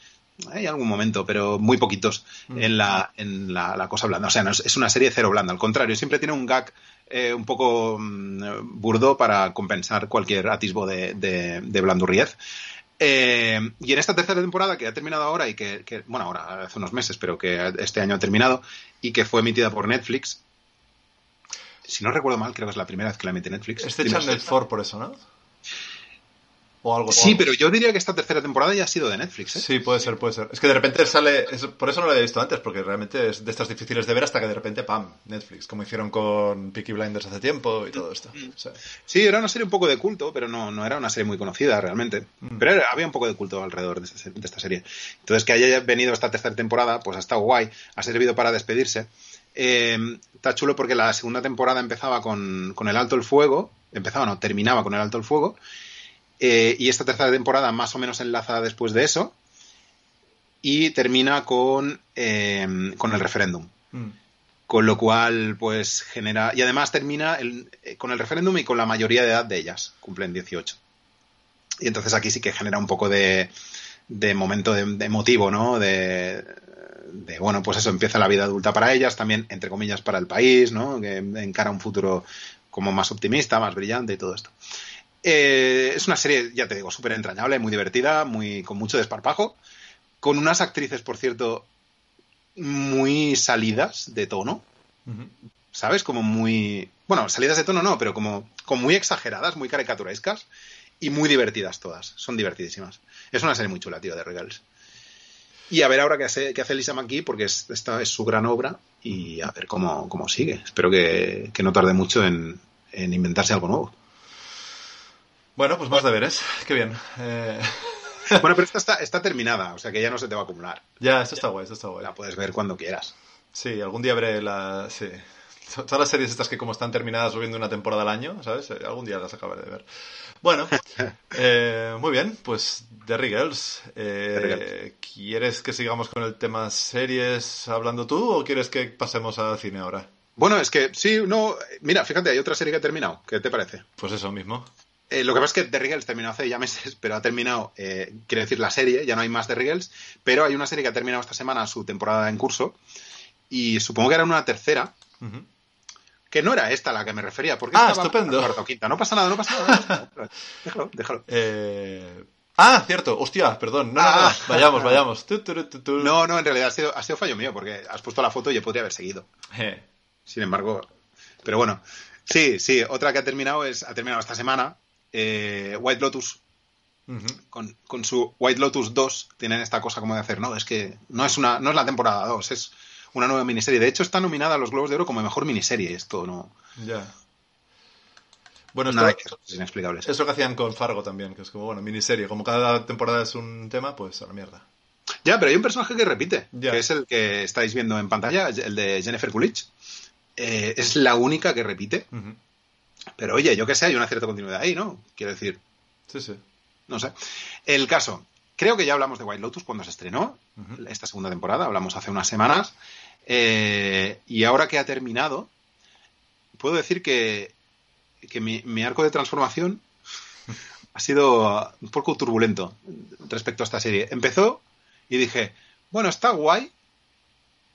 Hay algún momento, pero muy poquitos en, la, en la, la cosa blanda. O sea, no es una serie cero blanda, al contrario, siempre tiene un gag eh, un poco mm, burdo para compensar cualquier atisbo de, de, de blandurriez. Eh, y en esta tercera temporada que ha terminado ahora y que, que- bueno, ahora hace unos meses, pero que este año ha terminado y que fue emitida por Netflix. Si no recuerdo mal, creo que es la primera vez que la emite Netflix. Este. Channel 4 por eso, ¿no? O algo Sí, o- pero yo diría que esta tercera temporada ya ha sido de Netflix. ¿eh? Sí, puede ser, puede ser. Es que de repente sale. es- por eso no lo había visto antes, porque realmente es de estas difíciles de ver hasta que de repente, ¡pam! Netflix, como hicieron con Peaky Blinders hace tiempo y todo esto. O sea, Sí, era una serie un poco de culto, pero no, no era una serie muy conocida realmente. Mm. Pero era- había un poco de culto alrededor de esta, de esta serie. Entonces, que haya venido esta tercera temporada, pues ha estado guay, ha servido para despedirse. Eh, está chulo porque la segunda temporada empezaba con, con el alto el fuego, empezaba, no, terminaba con el alto el fuego, eh, y esta tercera temporada más o menos enlaza después de eso, y termina con, eh, con el referéndum. Mm. con lo cual pues genera y además termina el- eh, con el referéndum y con la mayoría de edad de ellas cumplen 18 y entonces aquí sí que genera un poco de, de momento de, de emotivo no de, de, bueno pues eso empieza la vida adulta para ellas también entre comillas para el país no que encara un futuro como más optimista más brillante y todo esto Eh, es una serie ya te digo súper entrañable muy divertida muy con mucho desparpajo con unas actrices por cierto muy salidas de tono. ¿sabes? Como muy... Bueno, salidas de tono no, pero como, como muy exageradas, muy caricaturescas y muy divertidas todas. Son divertidísimas. Es una serie muy chula, tío, de Regals. Y a ver ahora qué hace, qué hace Lisa McGee, porque es- esta es su gran obra, y a ver cómo, cómo sigue. Espero que, que no tarde mucho en, en inventarse algo nuevo. Bueno, pues más deberes. Qué bien. Eh, Bueno, pero esta está, está terminada, o sea que ya no se te va a acumular. ya, esto está guay, esto está guay. La puedes ver cuando quieras. Sí, algún día veré la... Sí. Todas las series estas que como están terminadas subiendo una temporada al año, ¿sabes? Eh, Algún día las acabaré de ver. Bueno, eh, muy bien, pues Derry Girls. eh, ¿Quieres que sigamos con el tema series hablando tú o quieres que pasemos al cine ahora? Bueno, es que sí, no. Mira, fíjate, hay otra serie que ha terminado. ¿Qué te parece? Pues eso mismo. Eh, lo que pasa es que The Regals terminó hace ya meses, pero ha terminado, eh, quiere decir la serie, ya no hay más The Regals, pero hay una serie que ha terminado esta semana su temporada en curso y supongo que era una tercera, que no era esta a la que me refería, porque Ah, estaba estupendo. cuarta o quinta. No pasa nada, no pasa nada. no pasa nada. Déjalo, déjalo. Eh, Ah, cierto. Hostia, perdón. No, no, no. Ah. Vayamos, vayamos. Tu, tu, tu, tu. No, no, en realidad ha sido, ha sido fallo mío, porque has puesto la foto y yo podría haber seguido. Eh, Sin embargo, pero bueno, sí, sí, otra que ha terminado es, ha terminado esta semana, eh, White Lotus, con, con su White Lotus 2 tienen esta cosa como de hacer, no, es que no es una no es la temporada 2, es una nueva miniserie. De hecho, está nominada a los Globos de Oro como mejor miniserie. Esto no. Ya. Bueno, esto, Nada inexplicable. es lo que hacían con Fargo también, que es como, bueno, miniserie. Como cada temporada es un tema, pues a la mierda. Ya, pero hay un personaje que repite, Ya. que es el que estáis viendo en pantalla, el de Jennifer Coolidge. Eh, es la única que repite, Ujú. Pero oye, yo que sé, hay una cierta continuidad ahí, ¿no? Quiero decir, Sí, sí. no sé. El caso, creo que ya hablamos de White Lotus cuando se estrenó, esta segunda temporada, hablamos hace unas semanas. Eh, y ahora que ha terminado, puedo decir que, que mi, mi arco de transformación ha sido un poco turbulento respecto a esta serie. Empezó y dije, bueno, está guay,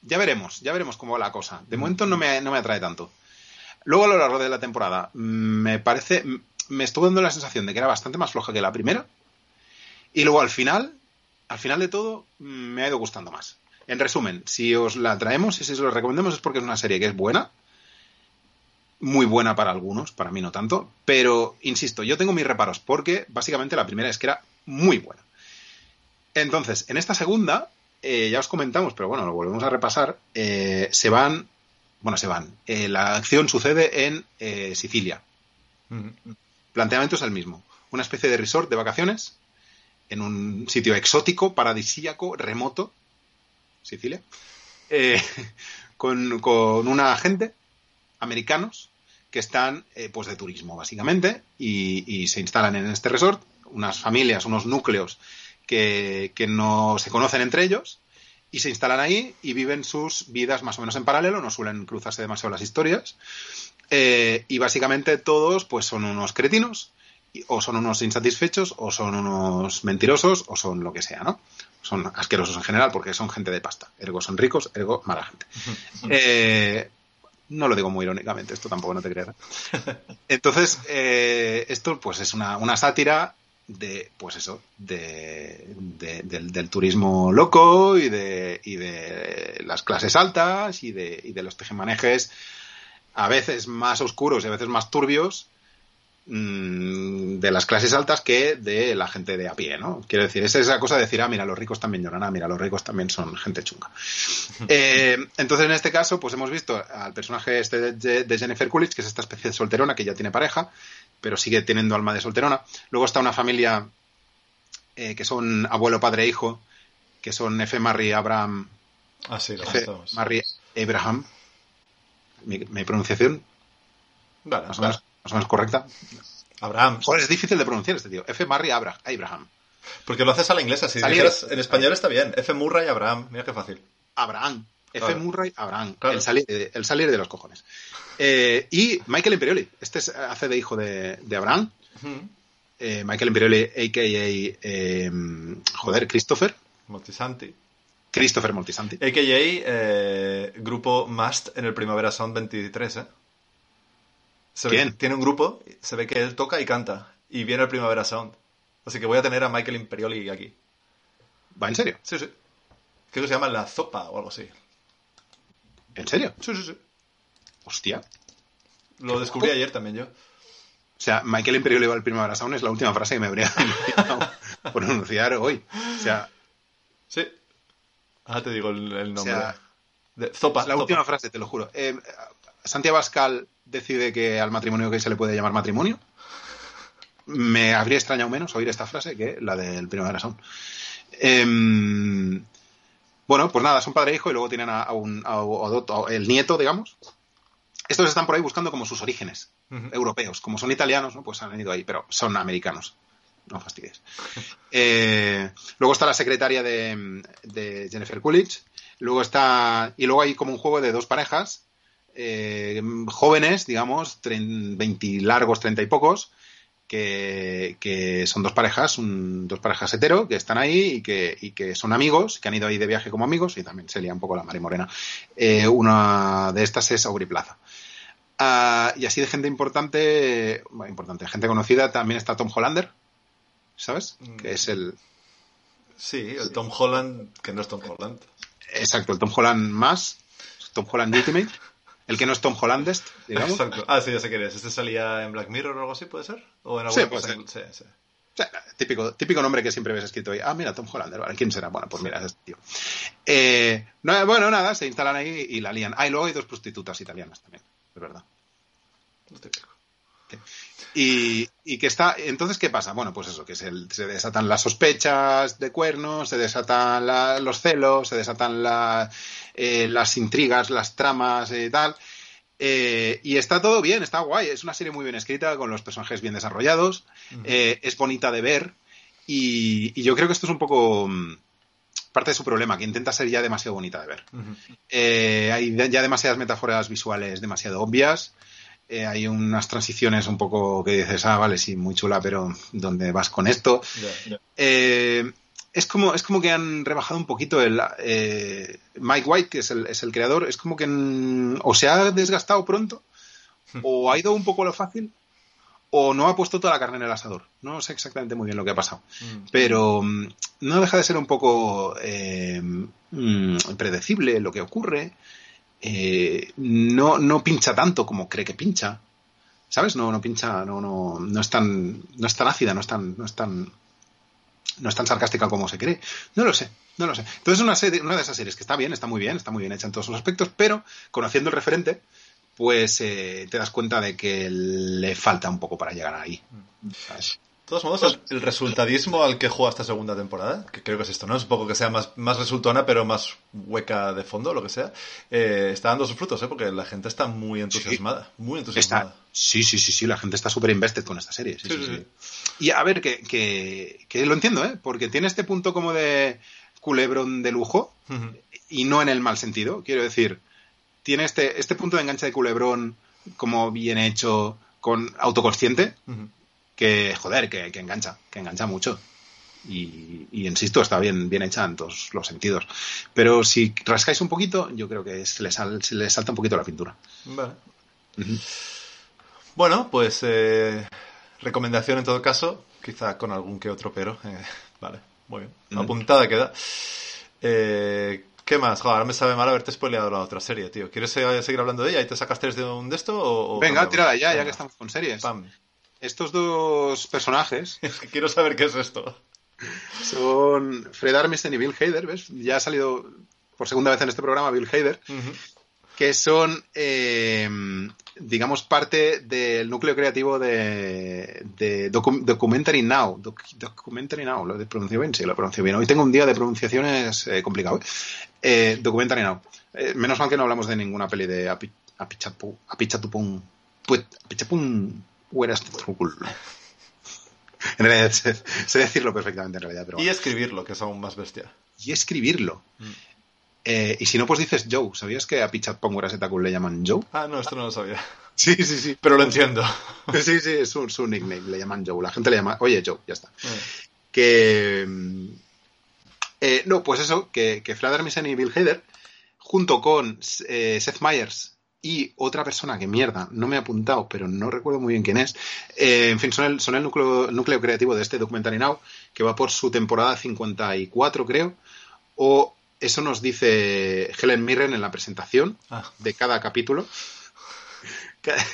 ya veremos, ya veremos cómo va la cosa. De momento no me, no me atrae tanto. Luego a lo largo de la temporada me parece, me estuvo dando la sensación de que era bastante más floja que la primera. Y luego al final, al final de todo, me ha ido gustando más. En resumen, si os la traemos y si os la recomendamos es porque es una serie que es buena, muy buena para algunos, para mí no tanto, pero insisto, yo tengo mis reparos porque básicamente la primera es que era muy buena. Entonces, en esta segunda, eh, ya os comentamos, pero bueno, lo volvemos a repasar, eh, se van, bueno, se van, eh, la acción sucede en eh, Sicilia. Planteamiento es el mismo, una especie de resort de vacaciones en un sitio exótico, paradisíaco, remoto, Sicilia, eh, con, con una gente americanos que están eh, pues de turismo básicamente y, y, se instalan en este resort unas familias, unos núcleos que, que, no se conocen entre ellos y se instalan ahí y viven sus vidas más o menos en paralelo, no suelen cruzarse demasiado las historias eh, y básicamente todos pues son unos cretinos o son unos insatisfechos o son unos mentirosos o son lo que sea, ¿no? Son asquerosos en general porque son gente de pasta. Ergo son ricos, ergo mala gente. Eh, no lo digo muy irónicamente, esto tampoco no te creas. Entonces, eh, esto pues es una, una, sátira de, pues eso, de, de, del, del, turismo loco y de, y de las clases altas y de, y de los tejemanejes a veces más oscuros y a veces más turbios mmm, de las clases altas que de la gente de a pie, ¿no? Quiero decir, es esa cosa de decir, ah, mira, los ricos también lloran, ah, mira, los ricos también son gente chunga. Eh, entonces, en este caso, pues hemos visto al personaje este de, de Jennifer Coolidge, que es esta especie de solterona que ya tiene pareja, pero sigue teniendo alma de solterona. Luego está una familia eh, que son abuelo, padre e hijo, que son F. Marry Abraham. Ah, sí, F. Marry Abraham. Mi, mi pronunciación. Vale, más, o menos, más o menos correcta. Abraham. Joder, es difícil de pronunciar este tío. F. Marry Abraham. Porque lo haces a la inglesa. Si dijeras en español está bien. F. Murray Abraham. Mira qué fácil. Abraham. F. Claro. Murray Abraham. Claro. El, salir, el, salir, de los cojones. Eh, y Michael Imperioli. Este es, hace de hijo de, de Abraham. Uh -huh. eh, Michael Imperioli, a.k.a. Eh, joder, Christopher. Moltisanti. Christopher Moltisanti. A.k.a. Grupo Must en el Primavera Sound 23, ¿eh? Se ¿Quién? Ve, tiene un grupo, se ve que él toca y canta. Y viene el Primavera Sound. Así que voy a tener a Michael Imperioli aquí. ¿Va en serio? Sí, sí. Creo que se llama La Zopa o algo así. ¿En serio? Sí, sí, sí. Hostia. Lo descubrí ayer también yo. O sea, Michael Imperioli va al Primavera Sound es la última frase que me habría pronunciar hoy. O sea... Sí. Ah, te digo el, el nombre. O sea, de, Zopa. Es la Zopa. última frase, te lo juro. Eh, Santiago Pascal decide que al matrimonio que se le puede llamar matrimonio. Me habría extrañado menos oír esta frase que la del Primavera Sound. Eh, bueno, pues nada, son padre e hijo y luego tienen a, a un a, a, el nieto, digamos. Estos están por ahí buscando como sus orígenes uh -huh. europeos. Como son italianos, ¿no? pues han ido ahí, pero son americanos. No fastidies. eh, luego está la secretaria de, de, Jennifer Coolidge. Luego está. Y luego hay como un juego de dos parejas. Eh, jóvenes, digamos, 20 largos, 30 y pocos, que, que, son dos parejas, un, dos parejas hetero, que están ahí y que, y que, son amigos, que han ido ahí de viaje como amigos, y también se lía un poco la Mari Morena. Eh, una de estas es Aubrey Plaza. Uh, y así de gente importante, bueno, importante, gente conocida, también está Tom Hollander, ¿sabes? Mm. Que es el... Sí, el Tom Holland, que no es Tom Holland. Exacto, el Tom Holland más, Tom Holland Ultimate. El que no es Tom Hollandest, digamos. Exacto. Ah, sí, ya sé quién es. ¿Este salía en Black Mirror o algo así, puede ser? ¿O en sí, puede ser. Sí, sí. O sea, típico, típico nombre que siempre ves escrito ahí. Ah, mira, Tom Hollander. Vale, ¿quién será? Bueno, pues mira, es este tío. Eh, no, bueno, nada, se instalan ahí y la lían. Ah, y luego hay dos prostitutas italianas también, es verdad. Y, y, que está. Entonces, ¿qué pasa? Bueno, pues eso, que se, se desatan las sospechas de cuernos, se desatan la, los celos, se desatan la, eh, las intrigas, las tramas y tal. Eh, y está todo bien, está guay. Es una serie muy bien escrita, con los personajes bien desarrollados. Uh -huh. eh, es bonita de ver. Y, y, yo creo que esto es un poco. parte de su problema, que intenta ser ya demasiado bonita de ver. Eh, hay ya demasiadas metáforas visuales demasiado obvias. Eh, hay unas transiciones un poco que dices, ah, vale, sí, muy chula, pero ¿dónde vas con esto? Ya. Eh, es, como, es como que han rebajado un poquito el. eh, Mike White, que es el, es el creador, es como que o se ha desgastado pronto, o ha ido un poco a lo fácil, o no ha puesto toda la carne en el asador. No sé exactamente muy bien lo que ha pasado. Mm. Pero mm, no deja de ser un poco eh, mm, predecible lo que ocurre. Eh, no, no pincha tanto como cree que pincha. ¿Sabes? No, no pincha, no, no, no es tan, no es tan ácida, no es tan, no es tan, no es tan sarcástica como se cree. No lo sé, no lo sé. Entonces es una serie, una de esas series que está bien, está muy bien, está muy bien hecha en todos los aspectos, pero conociendo el referente, pues eh, te das cuenta de que le falta un poco para llegar ahí. ¿sabes? Todos modos, el, el resultadismo al que juega esta segunda temporada, que creo que es esto, ¿no? Es un poco que sea más, más resultona, pero más hueca de fondo, lo que sea, eh, está dando sus frutos, ¿eh? Porque la gente está muy entusiasmada, muy entusiasmada. Está, sí, sí, sí, sí, la gente está súper invested con esta serie. sí, Sí, sí, sí, sí. Y a ver, que, que, que lo entiendo, ¿eh? Porque tiene este punto como de culebrón de lujo, y no en el mal sentido. Quiero decir, tiene este, este punto de enganche de culebrón como bien hecho, con autoconsciente. Que, joder, que, que engancha, que engancha mucho. Y, y insisto, está bien, bien hecha en todos los sentidos. Pero si rascáis un poquito, yo creo que se le, sal- se le salta un poquito la pintura. Vale. Bueno, pues eh, recomendación en todo caso, quizá con algún que otro pero. eh, vale, muy bien. Apuntada queda. Eh, ¿Qué más? Joder, ahora me sabe mal haberte spoileado la otra serie, tío. ¿Quieres eh, seguir hablando de ella y te sacas tres de un de esto? O, o Venga, tírala ya, ya que estamos con series. pam. Estos dos personajes Es que quiero saber qué es esto. son Fred Armisen y Bill Hader, ¿ves? Ya ha salido por segunda vez en este programa Bill Hader, que son, eh, digamos, parte del núcleo creativo de, de Docu- Documentary Now. Doc- Documentary Now, lo pronuncio bien, sí, lo pronuncio bien. Hoy tengo un día de pronunciaciones eh, complicado. ¿eh? Documentary Now. Menos mal que no hablamos de ninguna peli de Api- Apichapu- Apichatupun. Trouble? En realidad sé, sé decirlo perfectamente en realidad, pero Y escribirlo, que es aún más bestia. y escribirlo. Mm. Eh, y si no, pues dices Joe. ¿Sabías que a Pichat Ponguera Setacul le llaman Joe? Ah, no, esto no lo sabía. Sí, sí, sí. Pero lo entiendo. Sí, sí, es su, su nickname. Le llaman Joe. La gente le llama, oye, Joe, ya está. Eh, Que. mm, eh, no, pues eso, que, que Armisen y Bill Hader, junto con eh, Seth Meyers y otra persona que mierda, no me he apuntado, pero no recuerdo muy bien quién es. eh, en fin, son el, son el núcleo, núcleo creativo de este Documentary Now, que va por su temporada 54, creo. O eso nos dice Helen Mirren en la presentación Ah, de cada capítulo. Cada,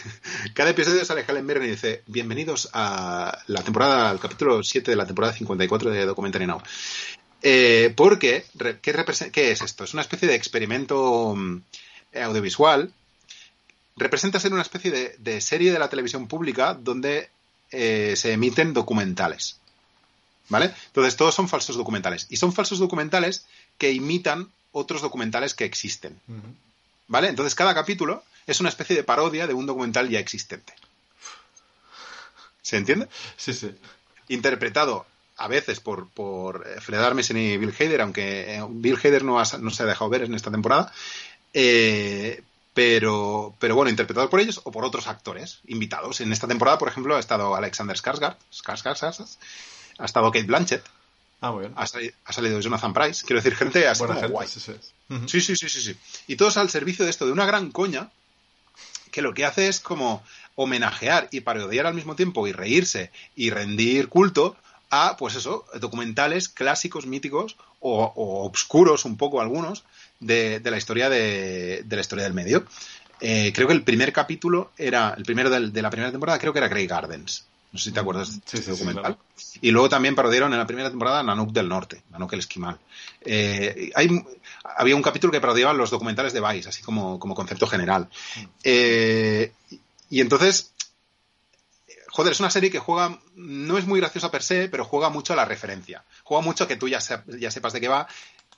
cada episodio sale Helen Mirren y dice, bienvenidos a la temporada, al capítulo 7 de la temporada 54 de Documentary Now. Eh, porque, ¿qué, qué es esto? Es una especie de experimento mm, audiovisual. Representa ser una especie de, de serie de la televisión pública donde eh, se emiten documentales. ¿Vale? Entonces, todos son falsos documentales. Y son falsos documentales que imitan otros documentales que existen. ¿Vale? Entonces cada capítulo es una especie de parodia de un documental ya existente. ¿Se entiende? Sí, sí. Interpretado a veces por, por eh, Fred Armisen y Bill Hader, aunque eh, Bill Hader no, ha- no se ha dejado ver en esta temporada. Eh, pero, pero bueno, interpretado por ellos o por otros actores invitados. En esta temporada, por ejemplo, ha estado Alexander Skarsgård, Skarsgård, ha estado Kate Blanchett, Ah, muy bien. ha salido, ha salido Jonathan Price. Quiero decir, gente así como gente, guay. sí, sí. Ujú. Sí, sí, sí, sí, sí. Y todos al servicio de esto, de una gran coña, que lo que hace es como homenajear y parodiar al mismo tiempo y reírse y rendir culto a, pues eso, documentales clásicos, míticos o, o obscuros un poco algunos de, de la historia de, de la historia del medio. Eh, creo que el primer capítulo era, el primero del- de la primera temporada creo que era Grey Gardens. No sé si te acuerdas de Sí, este sí, sí, documental. claro. Y luego también parodiaron en la primera temporada Nanook del Norte, Nanook el Esquimal. Eh, hay, había un capítulo que parodiaba los documentales de Vice, así como, como concepto general. Eh, y- entonces, joder, es una serie que juega, no es muy graciosa per se, pero juega mucho a la referencia. Juega mucho a que tú ya sepas de qué va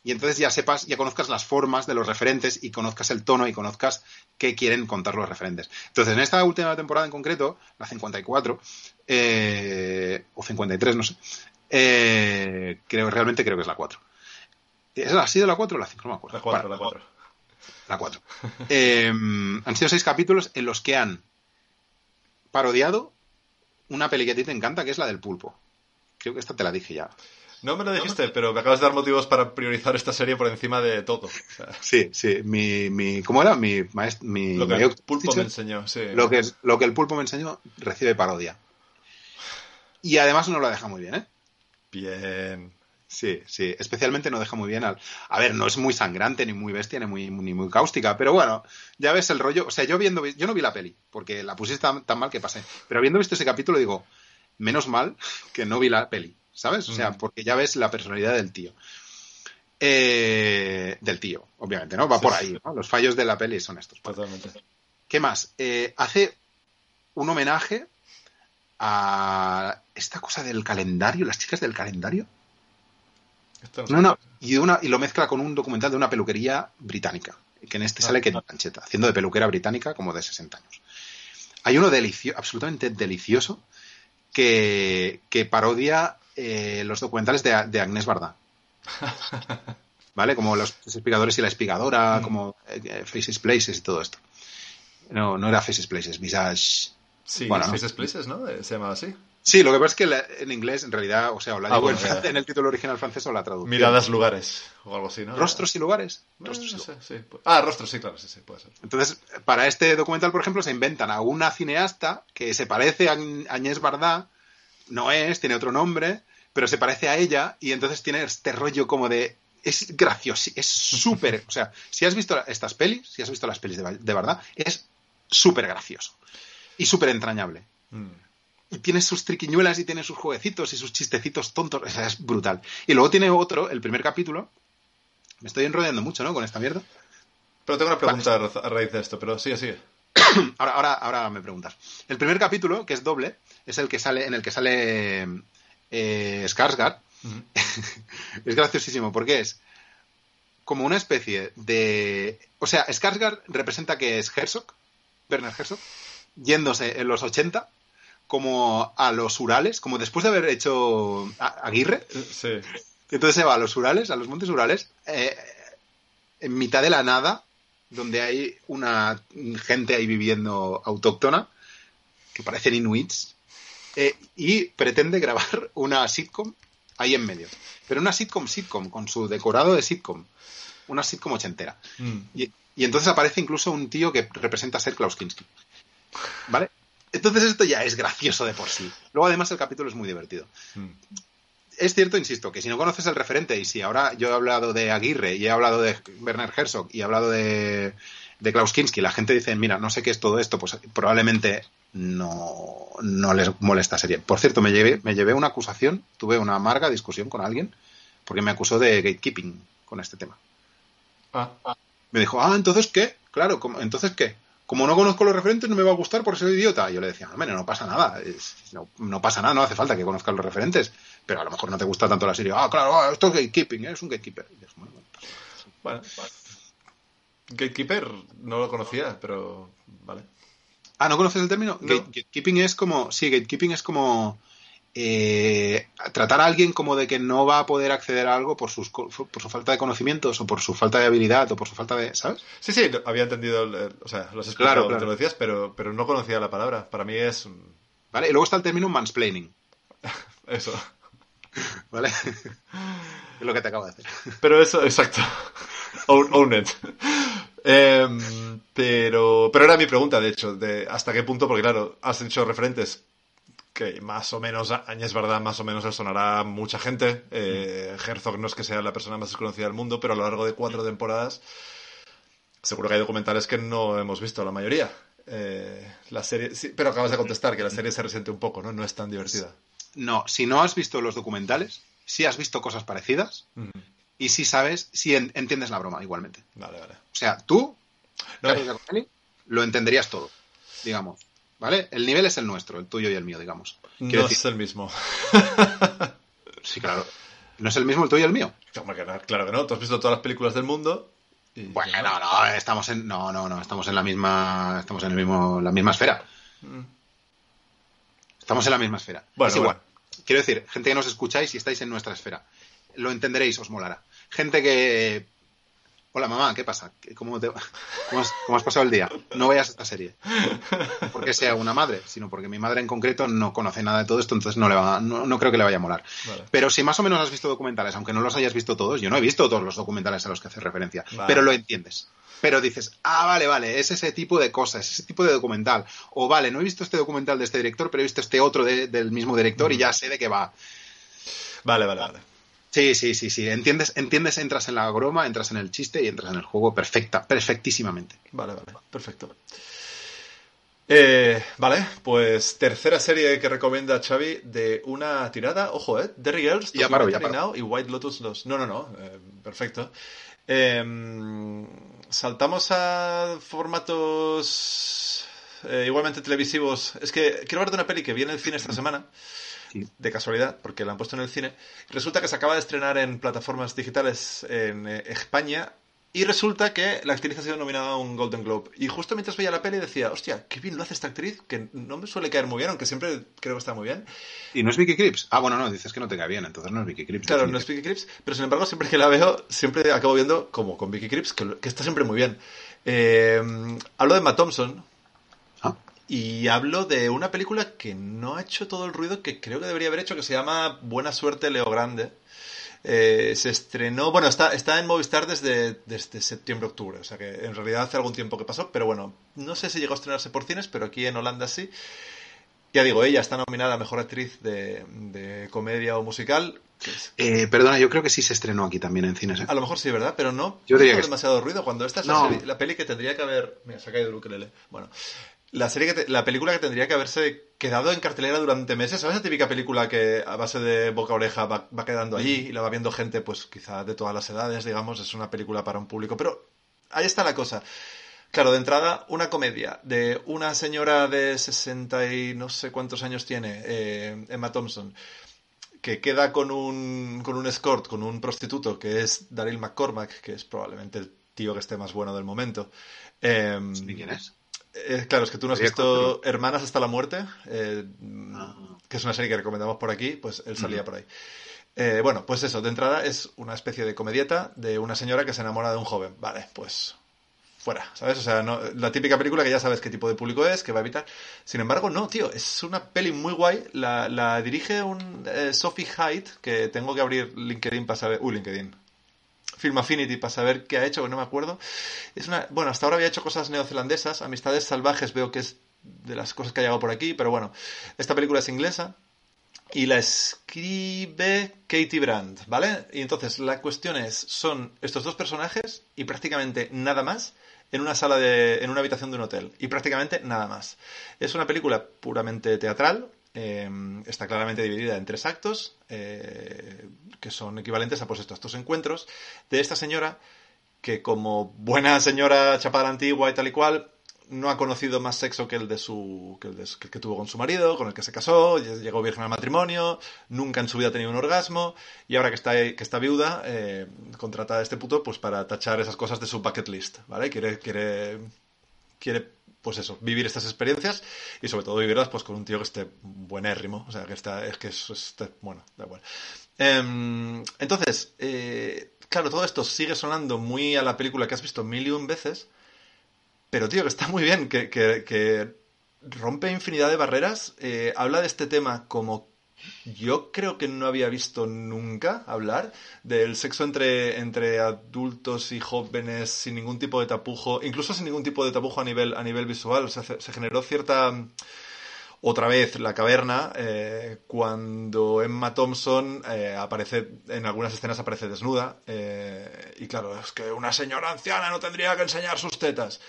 y entonces ya sepas, ya conozcas las formas de los referentes y conozcas el tono y conozcas qué quieren contar los referentes. Entonces, en esta última temporada en concreto, la 54, eh, o 53, no sé, eh, creo, realmente creo que es la 4. ¿Es ¿Ha sido la 4 o la 5? No me acuerdo. La 4, Bueno, la 4. La 4. Eh, han sido seis capítulos en los que han parodiado una peli que a ti te encanta, que es la del pulpo. Creo que esta te la dije ya. No me lo dijiste, pero me acabas de dar motivos para priorizar esta serie por encima de todo. O sea, Sí, sí. Mi, mi, ¿Cómo era? Mi, maest- mi lo que el pulpo teacher. me enseñó, sí. Lo que, lo que el pulpo me enseñó recibe parodia. Y además no lo deja muy bien, ¿eh? Bien. Sí, sí. Especialmente no deja muy bien al. A ver, no es muy sangrante, ni muy bestia, ni muy, ni muy cáustica, pero bueno, ya ves el rollo. O sea, yo viendo. Yo no vi la peli, porque la pusiste tan, tan mal que pasé. Pero habiendo visto ese capítulo, digo, menos mal que no vi la peli, ¿sabes? O sea, porque ya ves la personalidad del tío. Eh, del tío, obviamente, ¿no? Va Sí, por ahí, ¿no? Los fallos de la peli son estos. Totalmente. ¿Qué más? Eh, hace un homenaje a esta cosa del calendario, las chicas del calendario. No No, y, una, y lo mezcla con un documental de una peluquería británica, que en este Ah, sale que. Pancheta, haciendo de peluquera británica como de 60 años. Hay uno delicio, absolutamente delicioso que, que parodia eh, los documentales de, de Agnès Varda. ¿Vale? Como los espigadores y la espigadora, Mm. como eh, Faces Places y todo esto. No, no era Faces Places, Visage. Sí, Bueno, no. Faces Places, ¿no? Eh, Se llamaba así. Sí, lo que pasa es que la- en inglés, en realidad, o sea, o la Ah, bueno, en, el título original francés o la traducción. Miradas, lugares. O algo así, ¿no? Rostros y lugares. Eh, Rostros y no lugares. Ah, rostros, sí, claro, sí, sí, puede ser. Entonces, para este documental, por ejemplo, se inventan a una cineasta que se parece a Agnès Varda, no es, tiene otro nombre, pero se parece a ella y entonces tiene este rollo como de... Es gracioso, es súper... O sea, si has visto estas pelis, si has visto las pelis de, de verdad, es súper gracioso y súper entrañable. Mm. Y tiene sus triquiñuelas y tiene sus jueguecitos y sus chistecitos tontos. O sea, es brutal. Y luego tiene otro, el primer capítulo. Me estoy enrollando mucho, ¿no? Con esta mierda. Pero tengo una pregunta a raíz de esto, pero sigue, sigue. Ahora, ahora, ahora me preguntas. El primer capítulo, que es doble, es el que sale, en el que sale eh, Skarsgård. Es graciosísimo porque es como una especie de. O sea, Skarsgård representa que es Herzog, Werner Herzog, yéndose en los 80 como a los Urales, como después de haber hecho Aguirre, Eh, Sí. entonces se va a los Urales, a los Montes Urales, eh, en mitad de la nada, donde hay una gente ahí viviendo autóctona, que parecen inuits, eh, y pretende grabar una sitcom ahí en medio. Pero una sitcom sitcom, con su decorado de sitcom. Una sitcom ochentera. Mm. Y, y entonces aparece incluso un tío que representa ser Klaus Kinski. ¿Vale? Entonces esto ya es gracioso de por sí. Luego además el capítulo es muy divertido Mm. Es cierto, insisto, que si no conoces el referente y si ahora yo he hablado de Aguirre y he hablado de Werner Herzog y he hablado de, de Klaus Kinski, la gente dice, mira, no sé qué es todo esto, pues probablemente no, no les molesta serie. Por cierto, me llevé, me llevé una acusación, tuve una amarga discusión con alguien porque me acusó de gatekeeping con este tema. Ah, Me dijo, ah, entonces qué, claro, ¿cómo- entonces qué. Como no conozco los referentes, no me va a gustar por ser idiota. Y yo le decía, hombre, no pasa nada. es- no, no pasa nada, no hace falta que conozcas los referentes. Pero a lo mejor no te gusta tanto la serie. Ah, claro, ah, esto es gatekeeping, ¿eh? es un gatekeeper. Y yo, bueno, bueno. Gatekeeper no lo conocía, pero vale. Ah, ¿no conoces el término? No. Gate- gatekeeping es como. Sí, gatekeeping es como. Eh, tratar a alguien como de que no va a poder acceder a algo por, sus, por su falta de conocimientos o por su falta de habilidad o por su falta de. ¿Sabes? Sí, sí, había entendido, el- o sea, lo has explicado, Claro, claro. te lo decías, pero, pero no conocía la palabra. Para mí es ¿Vale? Y luego está el término mansplaining. eso. ¿Vale? es lo que te acabo de hacer. Pero eso, exacto. Own, own it. Em, pero, pero era mi pregunta, de hecho, de hasta qué punto, porque claro, has hecho referentes que más o menos, a Añez verdad, más o menos le sonará a mucha gente. Eh, Herzog no es que sea la persona más desconocida del mundo, pero a lo largo de cuatro temporadas seguro que hay documentales que no hemos visto, la mayoría. Eh, la serie, sí, pero acabas de contestar que la serie se resiente un poco, ¿no? No es tan divertida. No, si no has visto los documentales, sí has visto cosas parecidas Mm, y sí sabes, sí en- entiendes la broma igualmente. Vale, vale. O sea, tú, No, lo entenderías todo, digamos. ¿Vale? El nivel es el nuestro, el tuyo y el mío, digamos. no Quiero es decir, el mismo. sí, claro. ¿No es el mismo el tuyo y el mío? No, Claro que no, tú has visto todas las películas del mundo. y- Bueno, no, estamos en. No, no, no, estamos en la misma. Estamos en el mismo, la misma esfera. Mm. Estamos en la misma esfera. Bueno, es igual. bueno. Quiero decir, gente que nos escucháis y estáis en nuestra esfera. Lo entenderéis, os molará. gente que Hola mamá, ¿qué pasa? ¿Cómo, te... ¿Cómo, has, ¿Cómo, has, pasado el día? No veas esta serie. No porque sea una madre, sino porque mi madre en concreto no conoce nada de todo esto, entonces no, le va, no, no creo que le vaya a molar. Vale. Pero si más o menos has visto documentales, aunque no los hayas visto todos, yo no he visto todos los documentales a los que haces referencia, vale. pero lo entiendes. Pero dices, ah, vale, vale, es ese tipo de cosas, ese tipo de documental. O vale, no he visto este documental de este director, pero he visto este otro de, del mismo director mm. y ya sé de qué va. Vale, vale, vale. Sí, sí, sí, sí. Entiendes, entiendes, entras en la broma, entras en el chiste y entras en el juego perfecta, perfectísimamente. Vale, vale, perfecto. Eh, vale, pues tercera serie que recomienda Xavi de una tirada, ojo, eh, Derry Girls, ya paro, ya paro. y White Lotus 2. No, no, no, eh, perfecto. Eh, saltamos a formatos eh, igualmente televisivos. Es que quiero hablar de una peli que viene el cine esta semana de casualidad, porque la han puesto en el cine. Resulta que se acaba de estrenar en plataformas digitales en eh, España y resulta que la actriz ha sido nominada a un Golden Globe. Y justo mientras veía la peli decía, hostia, qué bien lo hace esta actriz, que no me suele caer muy bien, aunque siempre creo que está muy bien. ¿Y no es Vicky Cripps? Ah, bueno, no, dices que no te cae bien, entonces no es Vicky Cripps. Claro, no es Vicky Cripps, pero sin embargo siempre que la veo, siempre acabo viendo, como con Vicky Cripps, que, que está siempre muy bien. Eh, hablo de Matt Thompson, y hablo de una película que no ha hecho todo el ruido que creo que debería haber hecho, que se llama Buena Suerte Leo Grande. Eh, se estrenó, bueno, está, está en Movistar desde, desde septiembre-octubre, o sea que en realidad hace algún tiempo que pasó, pero bueno, no sé si llegó a estrenarse por cines, pero aquí en Holanda sí. Ya digo, ella está nominada a Mejor Actriz de, de Comedia o Musical. Eh, perdona, yo creo que sí se estrenó aquí también en cines. ¿eh? A lo mejor sí, ¿verdad? Pero no. Yo diría que demasiado ruido cuando esta es no. la, peli que tendría que haber. Mira, se ha caído el ukelele. Bueno, la serie que te, la película que tendría que haberse quedado en cartelera durante meses. ¿Sabes esa típica película que a base de boca a oreja va, va quedando allí y la va viendo gente, pues quizá de todas las edades, digamos? Es una película para un público. Pero ahí está la cosa. Claro, de entrada, una comedia de una señora de 60 y no sé cuántos años tiene, eh, Emma Thompson, que queda con un, con un escort, con un prostituto, que es Daryl McCormack, que es probablemente el tío que esté más bueno del momento. Eh, ¿Y quién es? Eh, claro, es que tú no has visto Hermanas hasta la muerte, eh, ah. que es una serie que recomendamos por aquí, pues él salía por ahí. Eh, bueno, pues eso, de entrada es una especie de comedieta de una señora que se enamora de un joven. Vale, pues fuera, ¿sabes? O sea, no, la típica película que ya sabes qué tipo de público es, que va a evitar. Sin embargo, no, tío, es una peli muy guay. La, la dirige un eh, Sophie Hyde, que tengo que abrir LinkedIn para saber... Uy, LinkedIn. Film Affinity para saber qué ha hecho, que no me acuerdo. Es una, bueno, hasta ahora había hecho cosas neozelandesas, Amistades Salvajes veo que es de las cosas que ha llegado por aquí, pero bueno, esta película es inglesa y la escribe Katie Brandt, ¿vale? Y entonces la cuestión es, son estos dos personajes y prácticamente nada más en una sala de, en una habitación de un hotel y prácticamente nada más. Es una película puramente teatral, eh, está claramente dividida en tres actos, eh, que son equivalentes a pues, esto, estos encuentros de esta señora que como buena señora chapada antigua y tal y cual, no ha conocido más sexo que el de su que el, que tuvo con su marido, con el que se casó, llegó virgen al matrimonio, nunca en su vida ha tenido un orgasmo y ahora que está que está viuda eh, contrata a este puto pues para tachar esas cosas de su bucket list, ¿vale? Quiere quiere quiere pues eso, vivir estas experiencias y sobre todo vivirlas pues con un tío que esté buenérrimo, o sea, que está, es que es, bueno, da igual. Eh, entonces, eh, claro, todo esto sigue sonando muy a la película que has visto mil y un veces, pero tío, que está muy bien, que, que, que rompe infinidad de barreras, eh, habla de este tema como yo creo que no había visto nunca hablar del sexo entre, entre adultos y jóvenes sin ningún tipo de tapujo, incluso sin ningún tipo de tapujo a nivel, a nivel visual. O sea, se, generó cierta... Otra vez, la caverna, eh, cuando Emma Thompson eh, aparece, en algunas escenas aparece desnuda, eh, y claro, es que una señora anciana no tendría que enseñar sus tetas.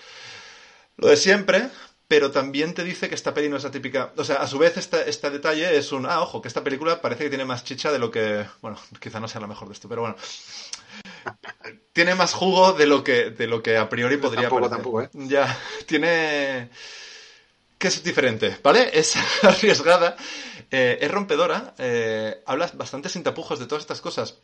Lo de siempre, pero también te dice que esta peli no es la típica. O sea, a su vez, este, este detalle es un. Ah, ojo, que esta película parece que tiene más chicha de lo que. Bueno, quizá no sea la mejor de esto, pero bueno. tiene más jugo de lo que, de lo que a priori podría tampoco, parecer. Tampoco, ¿eh? Ya, tiene. que es diferente, ¿vale? Es arriesgada, eh, es rompedora, eh, hablas bastante sin tapujos de todas estas cosas,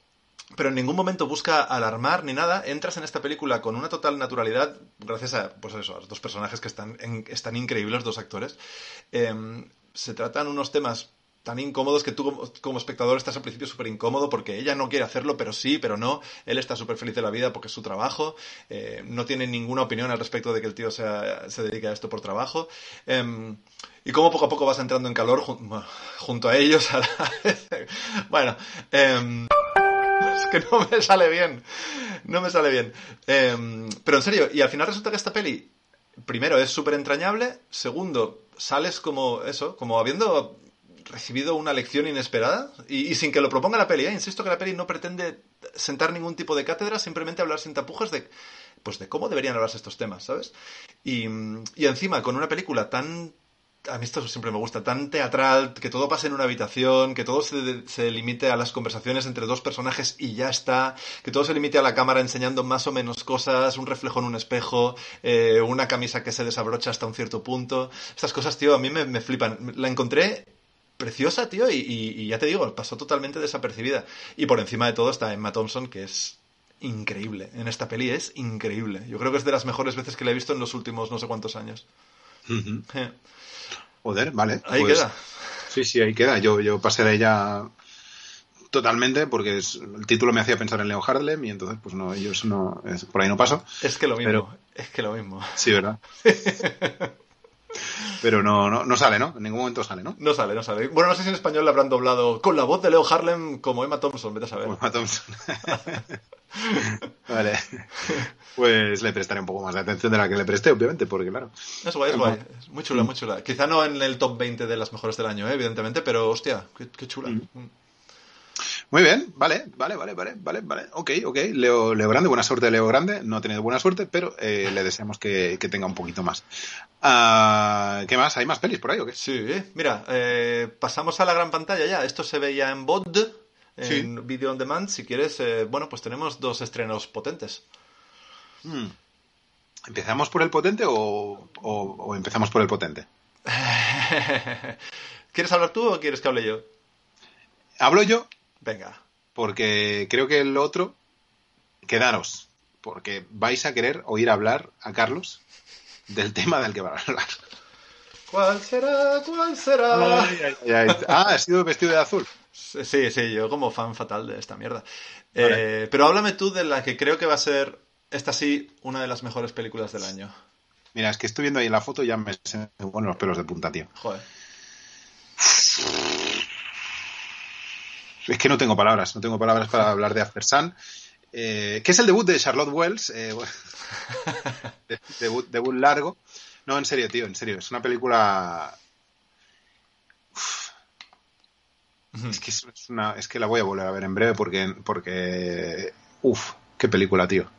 pero en ningún momento busca alarmar ni nada. Entras en esta película con una total naturalidad, gracias a, pues eso, a los dos personajes que están, en, están increíbles, los dos actores. Eh, se tratan unos temas tan incómodos que tú como, espectador estás al principio súper incómodo porque ella no quiere hacerlo, pero sí, pero no. Él está súper feliz de la vida porque es su trabajo. eh, no tiene ninguna opinión al respecto de que el tío sea- se dedique a esto por trabajo. Em, y cómo poco a poco vas entrando en calor jun- junto a ellos. a la bueno, em, es que no me sale bien. No me sale bien. Em, pero en serio, y al final resulta que esta peli, primero, es súper entrañable. Segundo, sales como eso, como habiendo recibido una lección inesperada y, sin que lo proponga la peli. ¿eh? Insisto que la peli no pretende sentar ningún tipo de cátedra, simplemente hablar sin tapujos de, pues de cómo deberían hablarse estos temas, ¿sabes? Y, y encima, con una película tan a mí esto siempre me gusta, tan teatral, que todo pase en una habitación, que todo se, se limite a las conversaciones entre dos personajes y ya está, que todo se limite a la cámara enseñando más o menos cosas, un reflejo en un espejo, eh, una camisa que se desabrocha hasta un cierto punto. Estas cosas, tío, a mí me, me flipan. La encontré preciosa, tío, y, y- y ya te digo, pasó totalmente desapercibida. Y por encima de todo está Emma Thompson, que es increíble. En esta peli es increíble. Yo creo que es de las mejores veces que la he visto en los últimos no sé cuántos años. Eh, Joder, vale. Ahí pues- queda. Sí, sí, ahí queda. Yo, yo pasé de ella totalmente porque es- el título me hacía pensar en Leo Harlem y entonces, pues no, ellos no, es- por ahí no paso. Es que lo mismo, Pero- es que lo mismo. Sí, ¿verdad? Pero no, no, no sale, ¿no? En ningún momento sale, ¿no? No sale, no sale. Bueno, no sé si en español le habrán doblado con la voz de Leo Harlem como Emma Thompson, vete a saber. Como Emma Thompson. vale. Pues le prestaré un poco más de atención de la que le presté, obviamente, porque claro. Es guay, es guay. Es muy chula, muy chula. Quizá no en el top 20 de las mejores del año, ¿eh? evidentemente, pero hostia, qué, qué chula. Mm. Muy bien, vale, vale, vale, vale, vale, vale. Ok, ok. Leo, Leo Grande, buena suerte Leo Grande. No ha tenido buena suerte, pero eh, le deseamos que, que tenga un poquito más. Ah, ¿Qué más? ¿Hay más pelis por ahí o qué? Sí, mira, eh, pasamos a la gran pantalla ya. Esto se veía en VOD, en Sí. Video on Demand. Si quieres, eh, bueno, pues tenemos dos estrenos potentes. Hmm. ¿Empezamos por el potente o, o- o empezamos por el potente? ¿Quieres hablar tú o quieres que hable yo? Hablo yo Venga. porque creo que el otro, quedaros, porque vais a querer oír hablar a Carlos del tema del que va a hablar. ¿Cuál será? ¿Cuál será? Ah, ha sido vestido de azul. Sí, sí, yo como fan fatal de esta mierda. Vale. Eh, pero háblame tú de la que creo que va a ser, esta sí, una de las mejores películas del año. Mira, es que estoy viendo ahí la foto y ya me se me ponen los pelos de punta, tío. Joder. Es que no tengo palabras, no tengo palabras para hablar de After Sun. Eh, que es el debut de Charlotte Wells. eh, debut, debut largo. No, en serio, tío, en serio. Es una película. Uf. Es que es, una, es que la voy a volver a ver en breve porque. porque uf, qué película, tío.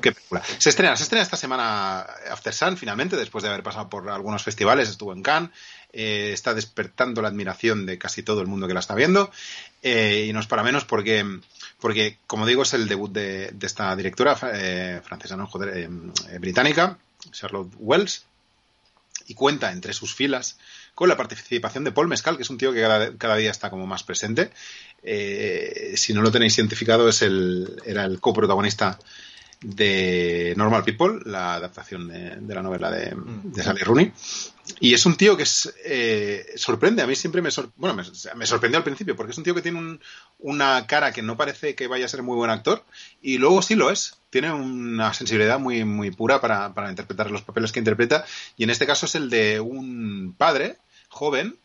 Qué película. Se estrena, se estrena esta semana After Sun, finalmente, después de haber pasado por algunos festivales, estuvo en Cannes, eh, está despertando la admiración de casi todo el mundo que la está viendo, eh, y no es para menos porque, porque, como digo, es el debut de, esta directora eh, francesa, no, joder, eh, británica, Charlotte Wells, y cuenta entre sus filas con la participación de Paul Mescal, que es un tío que cada, cada día está como más presente. Si no lo tenéis identificado, es el, era el coprotagonista de Normal People, la adaptación de, de la novela de, de Sally Rooney. Y es un tío que es, eh, sorprende, a mí siempre me, sor- bueno, me, sorprendió al principio, porque es un tío que tiene un- una cara que no parece que vaya a ser muy buen actor, y luego sí lo es. Tiene una sensibilidad muy, muy pura para, para interpretar los papeles que interpreta, y en este caso es el de un padre joven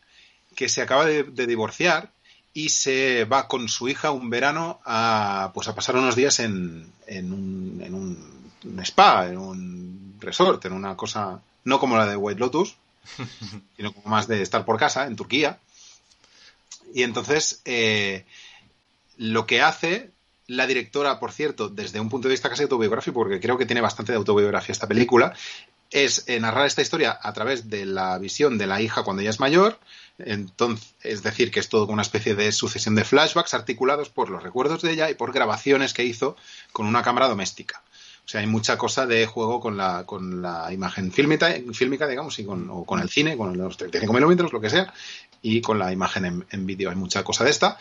que se acaba de, de divorciar y se va con su hija un verano a pues a pasar unos días en, en, un, en un, un spa, en un resort, en una cosa no como la de White Lotus, sino como más de estar por casa en Turquía. Y entonces eh, lo que hace la directora, por cierto, desde un punto de vista casi autobiográfico, porque creo que tiene bastante de autobiografía esta película, es eh, narrar esta historia a través de la visión de la hija cuando ella es mayor, entonces, es decir, que es todo una especie de sucesión de flashbacks articulados por los recuerdos de ella y por grabaciones que hizo con una cámara doméstica. O sea, hay mucha cosa de juego con la, con la imagen fílmica digamos, y con, o con el cine, con los 35 milímetros, lo que sea, y con la imagen en, en vídeo. Hay mucha cosa de esta.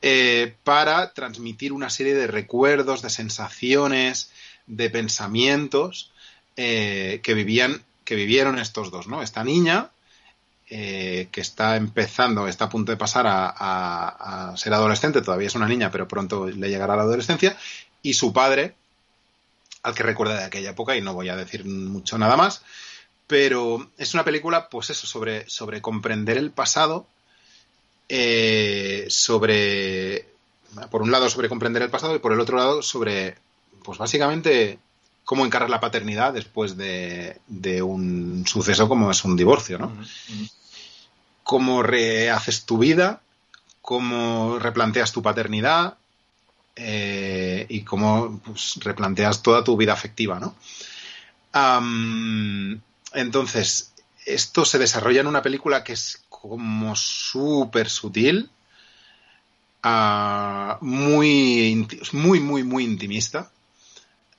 eh, para transmitir una serie de recuerdos, de sensaciones, de pensamientos eh, que vivían, que vivieron estos dos, ¿no? Esta niña eh, que está empezando, está a punto de pasar a, ser adolescente, todavía es una niña, pero pronto le llegará la adolescencia, y su padre, al que recuerda de aquella época, y no voy a decir mucho nada más, pero es una película, pues eso, sobre, sobre comprender el pasado, eh, sobre, por un lado, sobre comprender el pasado, y por el otro lado, sobre, pues básicamente, cómo encarar la paternidad después de, de un suceso como es un divorcio, ¿no? Cómo rehaces tu vida, cómo replanteas tu paternidad eh, y cómo pues, replanteas toda tu vida afectiva, ¿no? Entonces, esto se desarrolla en una película que es como súper sutil, ah, muy, muy, muy, muy intimista.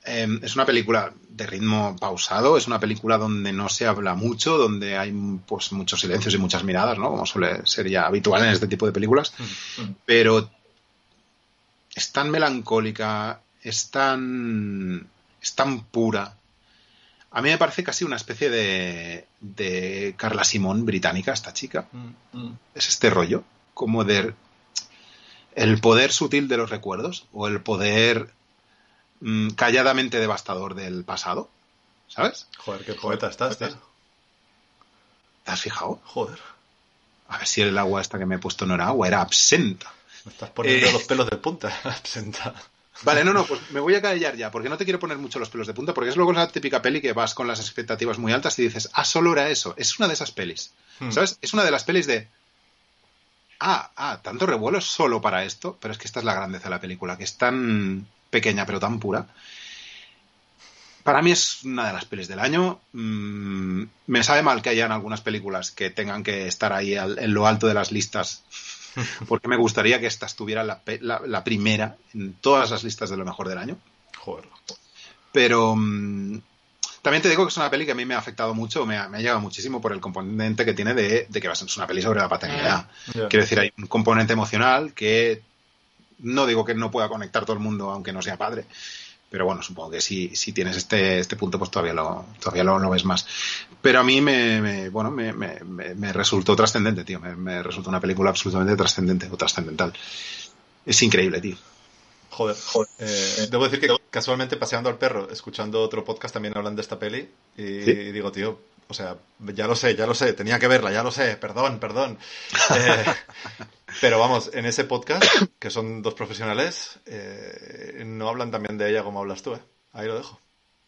Eh, es una película de ritmo pausado, es una película donde no se habla mucho, donde hay pues muchos silencios y muchas miradas, ¿no? Como suele ser ya habitual en este tipo de películas. Pero es tan melancólica, es tan, es tan pura. A mí me parece casi una especie de, de Carla Simón británica, esta chica. Ujú. Es este rollo, como de el poder sutil de los recuerdos o el poder mm, calladamente devastador del pasado. ¿Sabes? Joder, qué poeta estás, tío. ¿Te has fijado? Joder, A ver si el agua esta que me he puesto no era agua, era absenta. me estás poniendo Eh. los pelos de punta. Absenta. Vale, no, no, pues me voy a callar ya, porque no te quiero poner mucho los pelos de punta, porque es luego la típica peli que vas con las expectativas muy altas y dices, ah, solo era eso. Es una de esas pelis. Hmm. ¿Sabes? Es una de las pelis de. Ah, ah, tanto revuelo es solo para esto, pero es que esta es la grandeza de la película, que es tan pequeña pero tan pura. Para mí es una de las pelis del año. Mm, me sabe mal que hayan algunas películas que tengan que estar ahí al- en lo alto de las listas, porque me gustaría que esta estuviera la, pe- la- la primera en todas las listas de lo mejor del año. Joder. Pero mm, también te digo que es una peli que a mí me ha afectado mucho, me ha, me ha llegado muchísimo por el componente que tiene de, de que ser una peli sobre la paternidad. Quiero decir, hay un componente emocional que no digo que no pueda conectar todo el mundo aunque no sea padre. Pero bueno, supongo que si, si tienes este, este punto, pues todavía lo, todavía lo, lo ves más. Pero a mí me, me- bueno, me, me- me- resultó trascendente, tío. Me, resultó una película absolutamente trascendente o trascendental. Es increíble, tío. Joder, Eh, debo decir que casualmente paseando al perro, escuchando otro podcast también hablan de esta peli y ¿Sí? digo, tío, o sea, ya lo sé, ya lo sé, tenía que verla, ya lo sé, perdón, perdón. Eh, pero vamos, en ese podcast, que son dos profesionales, eh, no hablan también de ella como hablas tú, ¿eh? Ahí lo dejo.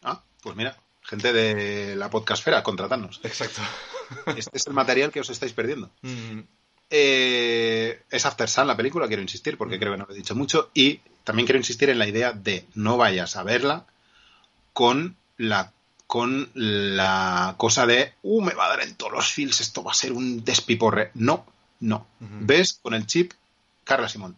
Ah, pues mira, gente de la podcastfera, contratadnos. Exacto. Este es el material que os estáis perdiendo. Mm, Eh, es After Sun la película, quiero insistir, porque creo que no lo he dicho mucho. Y también quiero insistir en la idea de no vayas a verla con la con la cosa de uh, me va a dar en todos los feels, esto va a ser un despiporre. No, no. Ves con el chip Carla Simón.